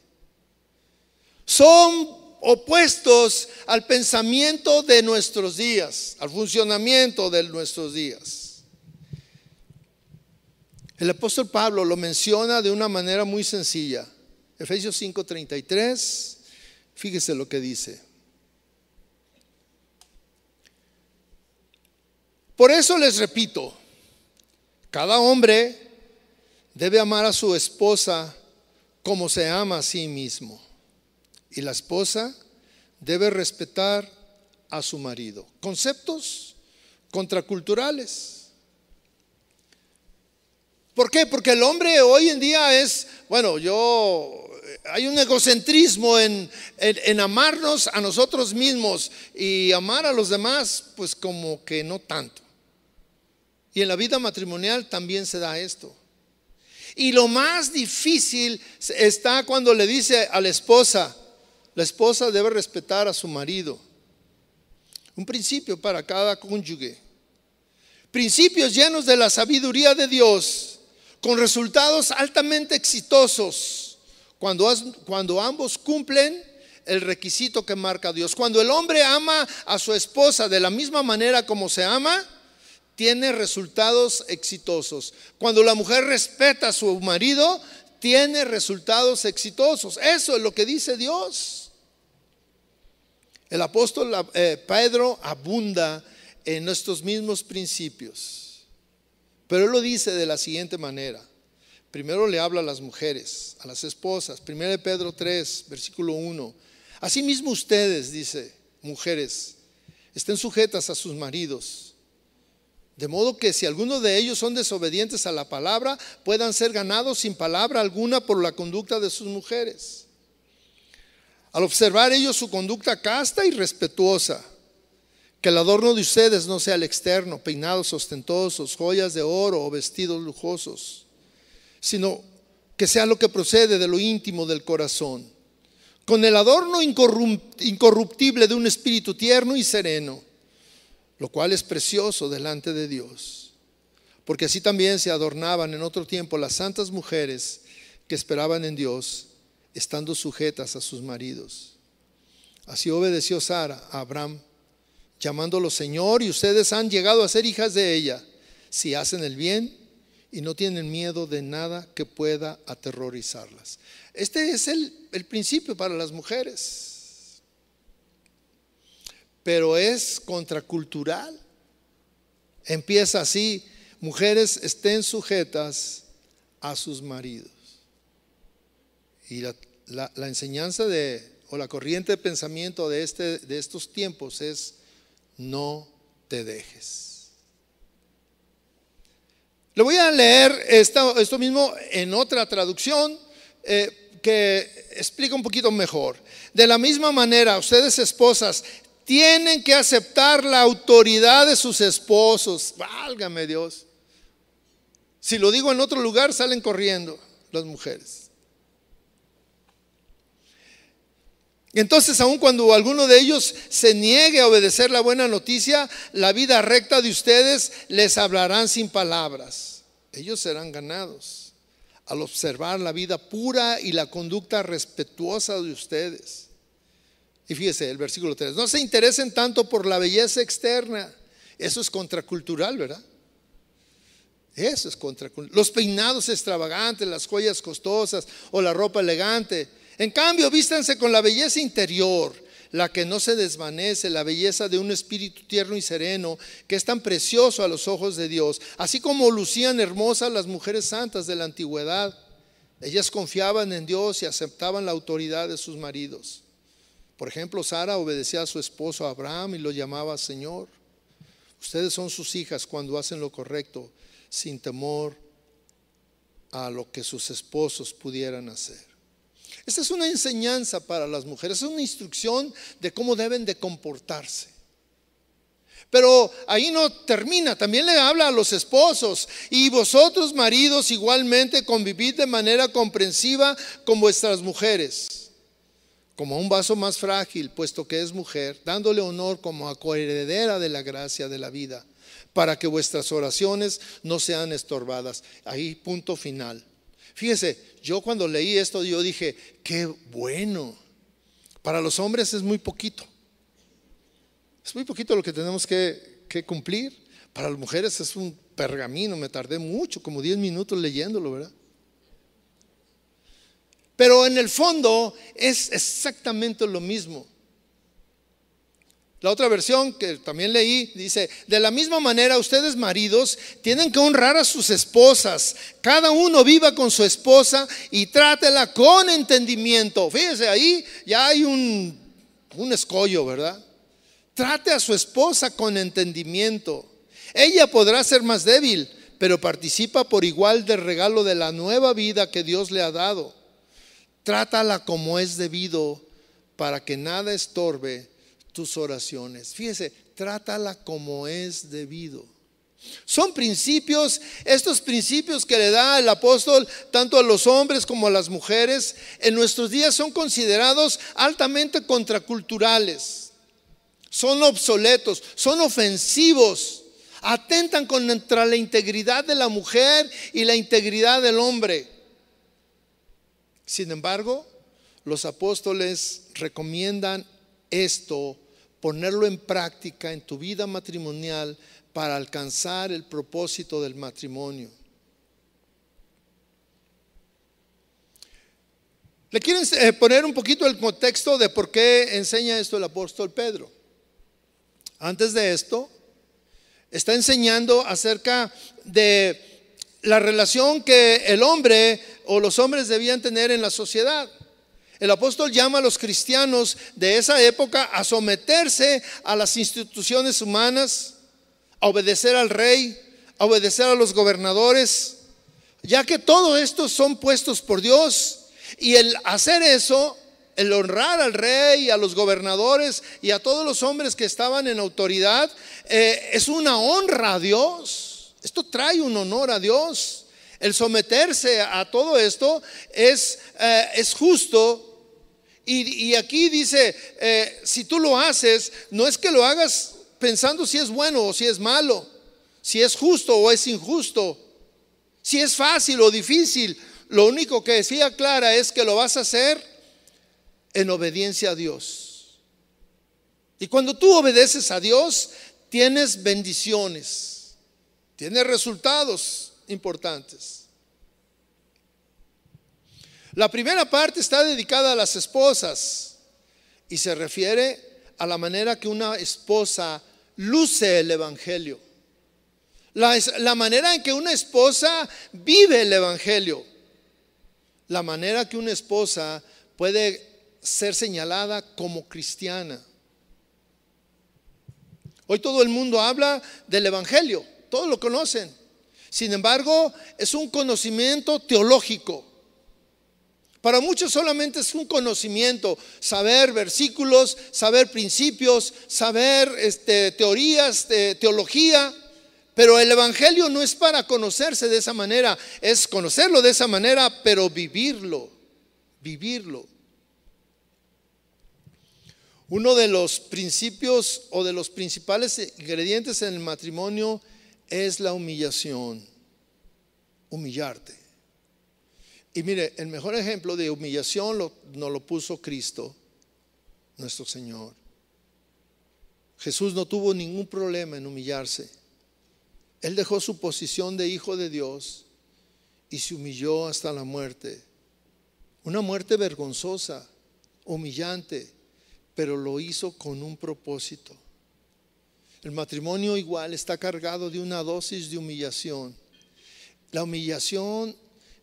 Son opuestos al pensamiento de nuestros días, al funcionamiento de nuestros días. El apóstol Pablo lo menciona de una manera muy sencilla. Efesios 5:33, fíjese lo que dice. Por eso les repito, cada hombre debe amar a su esposa como se ama a sí mismo. Y la esposa debe respetar a su marido. Conceptos contraculturales. ¿Por qué? Porque el hombre hoy en día es, bueno, yo, hay un egocentrismo en, en, amarnos a nosotros mismos y amar a los demás, pues como que no tanto. Y en la vida matrimonial también se da esto. Y lo más difícil está cuando le dice a la esposa, la esposa debe respetar a su marido. Un principio para cada cónyuge. Principios llenos de la sabiduría de Dios, con resultados altamente exitosos, cuando, cuando ambos cumplen el requisito que marca Dios. Cuando el hombre ama a su esposa de la misma manera como se ama, tiene resultados exitosos. Cuando la mujer respeta a su marido, tiene resultados exitosos. Eso es lo que dice Dios. El apóstol eh, Pedro abunda en estos mismos principios, pero él lo dice de la siguiente manera. Primero le habla a las mujeres, a las esposas. Primero de Pedro 3, versículo 1. Asimismo ustedes, dice, mujeres, estén sujetas a sus maridos de modo que si algunos de ellos son desobedientes a la palabra, puedan ser ganados sin palabra alguna por la conducta de sus mujeres. Al observar ellos su conducta casta y respetuosa, que el adorno de ustedes no sea el externo, peinados ostentosos, joyas de oro o vestidos lujosos, sino que sea lo que procede de lo íntimo del corazón, con el adorno incorruptible de un espíritu tierno y sereno lo cual es precioso delante de Dios. Porque así también se adornaban en otro tiempo las santas mujeres que esperaban en Dios, estando sujetas a sus maridos. Así obedeció Sara a Abraham, llamándolo Señor, y ustedes han llegado a ser hijas de ella, si hacen el bien y no tienen miedo de nada que pueda aterrorizarlas. Este es el, el principio para las mujeres pero es contracultural. Empieza así, mujeres estén sujetas a sus maridos. Y la, enseñanza de, o la corriente de pensamiento de, este, de estos tiempos es, no te dejes. Le voy a leer esto, mismo en otra traducción eh, que explica un poquito mejor. De la misma manera, ustedes esposas, tienen que aceptar la autoridad de sus esposos. Válgame Dios. Si lo digo en otro lugar, salen corriendo las mujeres. Entonces, aun cuando alguno de ellos se niegue a obedecer la buena noticia, la vida recta de ustedes les hablarán sin palabras. Ellos serán ganados al observar la vida pura y la conducta respetuosa de ustedes. Y fíjese el versículo 3, no se interesen tanto por la belleza externa. Eso es contracultural, ¿verdad? Eso es contracultural. Los peinados extravagantes, las joyas costosas o la ropa elegante. En cambio, vístanse con la belleza interior, la que no se desvanece, la belleza de un espíritu tierno y sereno, que es tan precioso a los ojos de Dios. Así como lucían hermosas las mujeres santas de la antigüedad, ellas confiaban en Dios y aceptaban la autoridad de sus maridos Por ejemplo, Sara obedecía a su esposo Abraham y lo llamaba Señor. Ustedes son sus hijas cuando hacen lo correcto, sin temor a lo que sus esposos pudieran hacer. Esta es una enseñanza para las mujeres, es una instrucción de cómo deben de comportarse. Pero ahí no termina, también le habla a los esposos. Y vosotros, maridos, igualmente convivid de manera comprensiva con vuestras mujeres, como un vaso más frágil, puesto que es mujer, dándole honor como a de la gracia de la vida, para que vuestras oraciones no sean estorbadas. Ahí, punto final. Fíjese, yo cuando leí esto, yo dije, qué bueno. Para los hombres es muy poquito. Es muy poquito lo que tenemos que, cumplir. Para las mujeres es un pergamino, me tardé mucho, como 10 minutos leyéndolo, ¿verdad? Pero en el fondo es exactamente lo mismo. La otra versión que también leí dice, de la misma manera ustedes maridos tienen que honrar a sus esposas. Cada uno viva con su esposa y trátela con entendimiento. Fíjense, ahí ya hay un, un escollo, ¿verdad? Trate a su esposa con entendimiento. Ella podrá ser más débil, pero participa por igual del regalo de la nueva vida que Dios le ha dado. Trátala como es debido para que nada estorbe tus oraciones. Fíjese, trátala como es debido. Son principios, estos principios que le da el apóstol tanto a los hombres como a las mujeres, en nuestros días son considerados altamente contraculturales son obsoletos, son ofensivos, atentan contra la integridad de la mujer y la integridad del hombre. Sin embargo, los apóstoles recomiendan esto, ponerlo en práctica en tu vida matrimonial para alcanzar el propósito del matrimonio. Le quieren eh, poner un poquito el contexto de por qué enseña esto el apóstol Pedro. Antes de esto, está enseñando acerca de la relación que el hombre o los hombres debían tener en la sociedad. El apóstol llama a los cristianos de esa época a someterse a las instituciones humanas, a obedecer al rey, a obedecer a los gobernadores, ya que todo esto son puestos por Dios. Y el hacer eso el honrar al rey a los gobernadores y a todos los hombres que estaban en autoridad eh, es una honra a Dios. Esto trae un honor a Dios. El someterse a todo esto es, eh, es justo. Y, aquí dice, eh, si tú lo haces, no es que lo hagas pensando si es bueno o si es malo, si es justo o es injusto, si es fácil o difícil. Lo único que decía Clara es que lo vas a hacer en obediencia a Dios. Y cuando tú obedeces a Dios, tienes bendiciones, tienes resultados importantes. La primera parte está dedicada a las esposas y se refiere a la manera que una esposa luce el Evangelio. La, manera en que una esposa vive el Evangelio. La manera que una esposa puede ser señalada como cristiana. Hoy todo el mundo habla del Evangelio, todos lo conocen. Sin embargo, es un conocimiento teológico. Para muchos solamente es un conocimiento, saber versículos, saber principios, saber este, teorías de teología, pero el Evangelio no es para conocerse de esa manera, es conocerlo de esa manera, pero vivirlo, vivirlo. Uno de los principios o de los principales ingredientes en el matrimonio es la humillación. Humillarte. Y mire, el mejor ejemplo de humillación lo, nos lo puso Cristo, nuestro Señor. Jesús no tuvo ningún problema en humillarse. Él dejó su posición de hijo de Dios y se humilló hasta la muerte. Una muerte vergonzosa, humillante pero lo hizo con un propósito. El matrimonio igual está cargado de una dosis de humillación. La humillación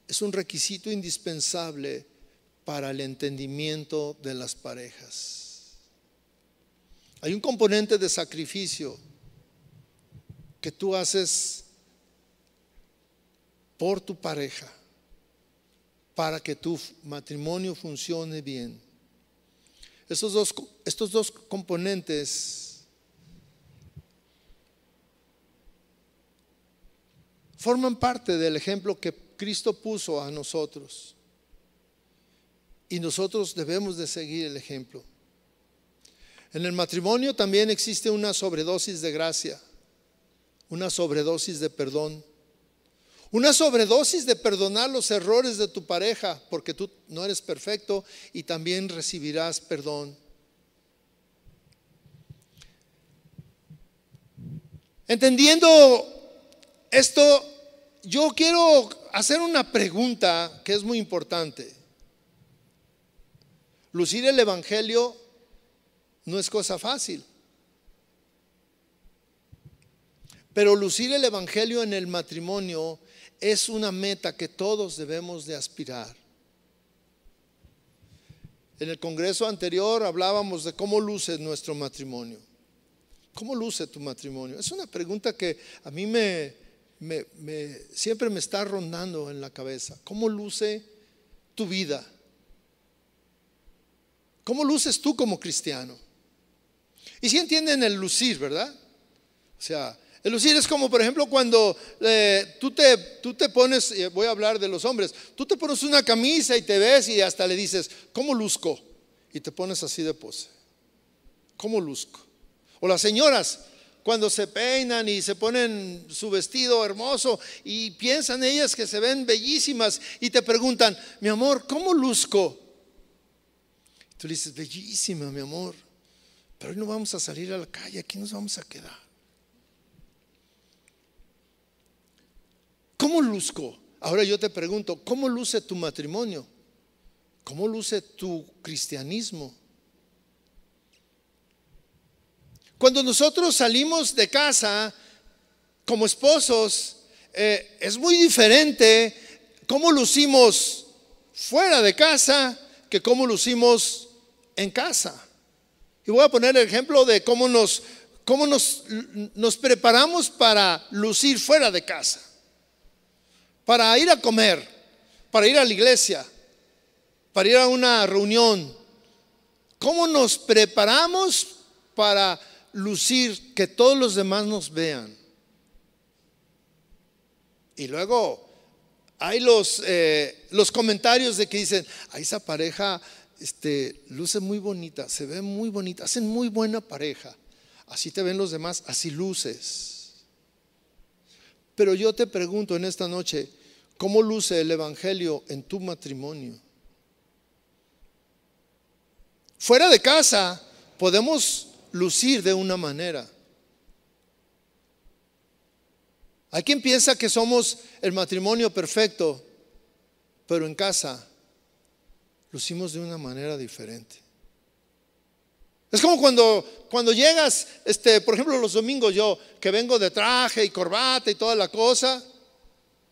es un requisito indispensable para el entendimiento de las parejas. Hay un componente de sacrificio que tú haces por tu pareja para que tu matrimonio funcione bien. Estos dos, estos dos componentes forman parte del ejemplo que Cristo puso a nosotros. Y nosotros debemos de seguir el ejemplo. En el matrimonio también existe una sobredosis de gracia, una sobredosis de perdón, una sobredosis de perdonar los errores de tu pareja, porque tú no eres perfecto y también recibirás perdón. Entendiendo esto, yo quiero hacer una pregunta que es muy importante. Lucir el Evangelio no es cosa fácil. Pero lucir el Evangelio en el matrimonio es una meta que todos debemos de aspirar. En el congreso anterior hablábamos de cómo luce nuestro matrimonio. ¿Cómo luce tu matrimonio? Es una pregunta que a mí me, siempre me está rondando en la cabeza. ¿Cómo luce tu vida? ¿Cómo luces tú como cristiano? Y si entienden el lucir, ¿verdad? O sea, el lucir es como, por ejemplo, cuando eh, tú, te, tú te pones, voy a hablar de los hombres, tú te pones una camisa y te ves y hasta le dices, ¿cómo luzco? Y te pones así de pose. ¿Cómo luzco? O las señoras, cuando se peinan y se ponen su vestido hermoso y piensan ellas que se ven bellísimas y te preguntan, mi amor, ¿cómo luzco? Tú le dices, bellísima, mi amor, pero hoy no vamos a salir a la calle, aquí nos vamos a quedar. ¿Cómo luzco? Ahora yo te pregunto, ¿cómo luce tu matrimonio? ¿Cómo luce tu cristianismo? Cuando nosotros salimos de casa como esposos, eh, es muy diferente cómo lucimos fuera de casa que cómo lucimos en casa. Y voy a poner el ejemplo de cómo nos, cómo nos, nos preparamos para lucir fuera de casa para ir a comer, para ir a la iglesia, para ir a una reunión. ¿Cómo nos preparamos para lucir, que todos los demás nos vean? Y luego hay los, eh, los comentarios de que dicen, a esa pareja este, luce muy bonita, se ve muy bonita, hacen muy buena pareja. Así te ven los demás, así luces. Pero yo te pregunto en esta noche, ¿Cómo luce el Evangelio en tu matrimonio? Fuera de casa podemos lucir de una manera. Hay quien piensa que somos el matrimonio perfecto, pero en casa lucimos de una manera diferente. Es como cuando, cuando llegas, este, por ejemplo, los domingos yo, que vengo de traje y corbata y toda la cosa,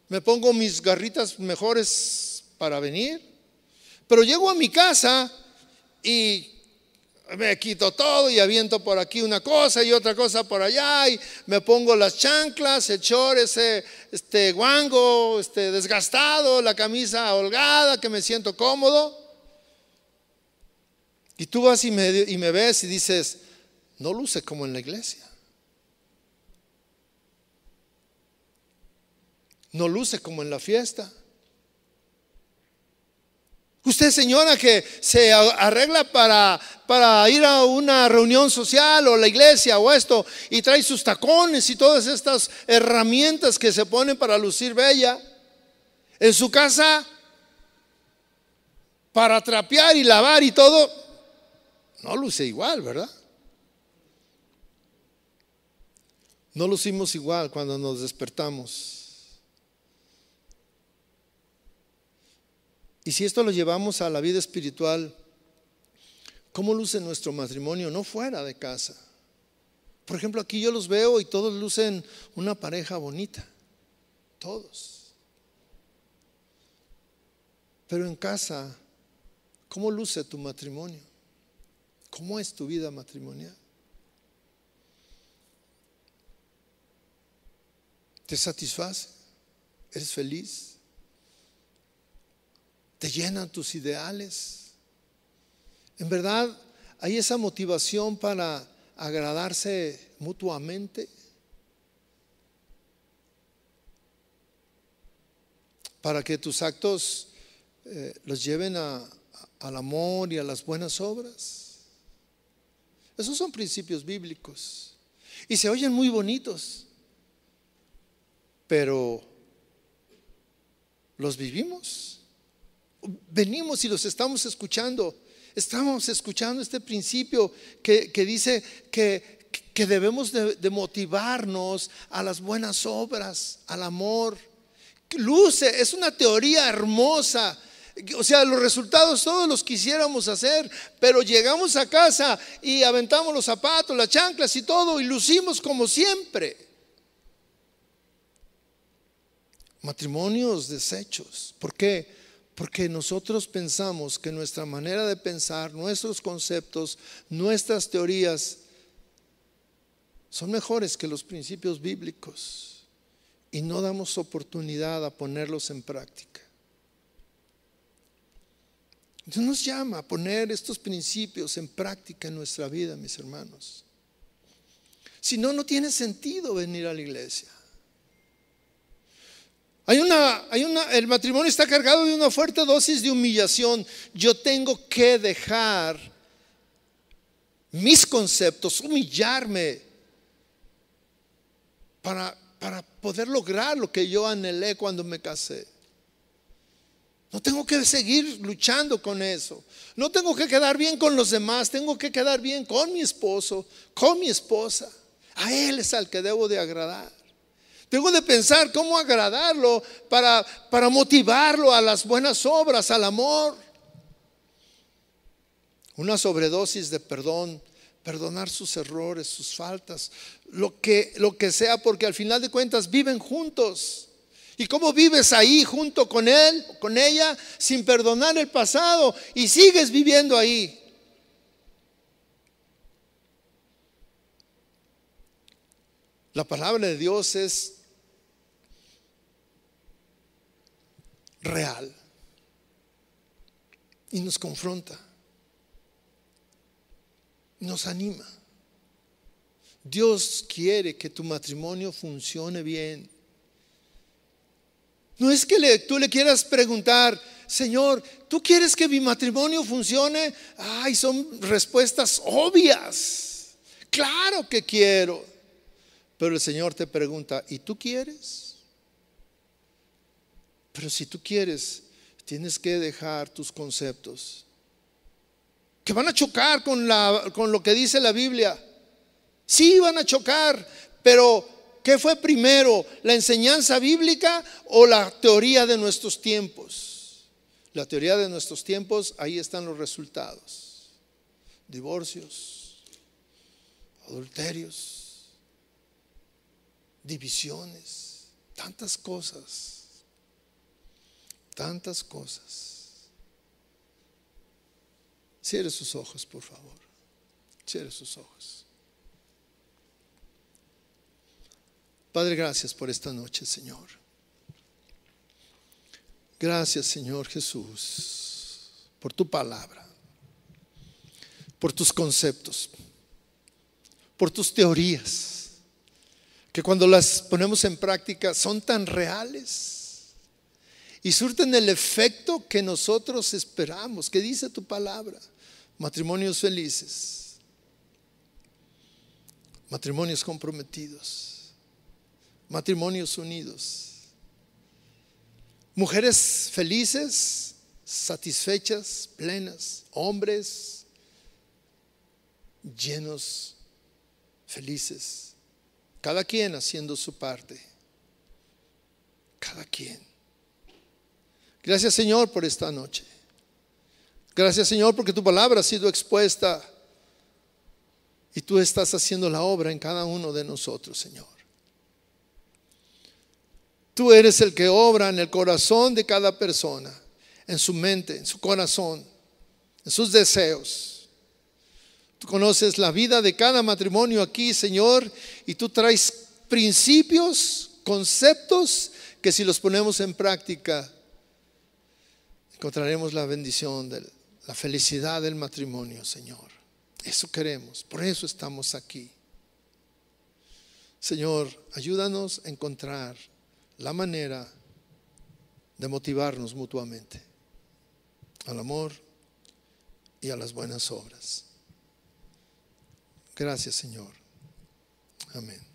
me pongo mis garritas mejores para venir, pero llego a mi casa y me quito todo y aviento por aquí una cosa y otra cosa por allá y me pongo las chanclas, el ese este guango, este desgastado, la camisa holgada que me siento cómodo. Y tú vas y me ves y dices, no luce como en la iglesia. no luce como en la fiesta. Usted, señora, que se arregla para, para ir a una reunión social o la iglesia o esto y trae sus tacones y todas estas herramientas que se ponen para lucir bella, en su casa, para trapear y lavar y todo, no luce igual, ¿verdad? No lucimos igual cuando nos despertamos. Y si esto lo llevamos a la vida espiritual, ¿cómo luce nuestro matrimonio? No fuera de casa. Por ejemplo, aquí yo los veo y todos lucen una pareja bonita. Todos. Pero en casa, ¿cómo luce tu matrimonio? ¿Cómo es tu vida matrimonial? ¿Te satisface? ¿Eres feliz? ¿Te llenan tus ideales? En verdad, hay esa motivación para agradarse mutuamente. Para que tus actos eh, los lleven al amor y a las buenas obras. Esos son principios bíblicos. Y se oyen muy bonitos. Pero los vivimos. Venimos y los estamos escuchando. Estamos escuchando este principio que, dice que, que debemos de, motivarnos a las buenas obras, al amor. Luce, es una teoría hermosa. O sea, los resultados todos los quisiéramos hacer, pero llegamos a casa y aventamos los zapatos, las chanclas y todo y lucimos como siempre. Matrimonios deshechos. ¿Por qué? Porque nosotros pensamos que nuestra manera de pensar, nuestros conceptos, nuestras teorías son mejores que los principios bíblicos y no damos oportunidad a ponerlos en práctica. Dios nos llama a poner estos principios en práctica en nuestra vida, mis hermanos. Si no, no tiene sentido venir a la iglesia. Hay una, hay una, el matrimonio está cargado de una fuerte dosis de humillación. Yo tengo que dejar mis conceptos, humillarme para, para poder lograr lo que yo anhelé cuando me casé. No tengo que seguir luchando con eso. No tengo que quedar bien con los demás. Tengo que quedar bien con mi esposo, con mi esposa. A Él es al que debo de agradar. Tengo de pensar cómo agradarlo para, para motivarlo a las buenas obras, al amor. Una sobredosis de perdón, perdonar sus errores, sus faltas, lo que, lo que sea, porque al final de cuentas viven juntos. ¿Y cómo vives ahí junto con él, con ella, sin perdonar el pasado y sigues viviendo ahí? La palabra de Dios es real y nos confronta, nos anima. Dios quiere que tu matrimonio funcione bien. No es que tú le quieras preguntar, Señor, ¿tú quieres que mi matrimonio funcione? Ay, son respuestas obvias. Claro que quiero. Pero el Señor te pregunta, ¿y tú quieres? Pero si tú quieres, tienes que dejar tus conceptos que van a chocar con, la, con lo que dice la Biblia. Sí, van a chocar, pero ¿qué fue primero? ¿La enseñanza bíblica o la teoría de nuestros tiempos? La teoría de nuestros tiempos, ahí están los resultados. Divorcios, adulterios, divisiones, tantas cosas tantas cosas. Cierre sus ojos, por favor. Cierre sus ojos. Padre, gracias por esta noche, Señor. Gracias, Señor Jesús, por tu palabra, por tus conceptos, por tus teorías, que cuando las ponemos en práctica son tan reales y surten el efecto que nosotros esperamos, que dice tu palabra. Matrimonios felices, matrimonios comprometidos, matrimonios unidos, mujeres felices, satisfechas, plenas, hombres llenos, felices, cada quien haciendo su parte, cada quien. Gracias Señor por esta noche. Gracias Señor porque tu palabra ha sido expuesta y tú estás haciendo la obra en cada uno de nosotros, Señor. Tú eres el que obra en el corazón de cada persona, en su mente, en su corazón, en sus deseos. Tú conoces la vida de cada matrimonio aquí, Señor, y tú traes principios Conceptos que si los ponemos en práctica, encontraremos la bendición de la felicidad del matrimonio, Señor. Eso queremos, por eso estamos aquí. Señor, ayúdanos a encontrar la manera de motivarnos mutuamente al amor y a las buenas obras. Gracias, Señor. Amén.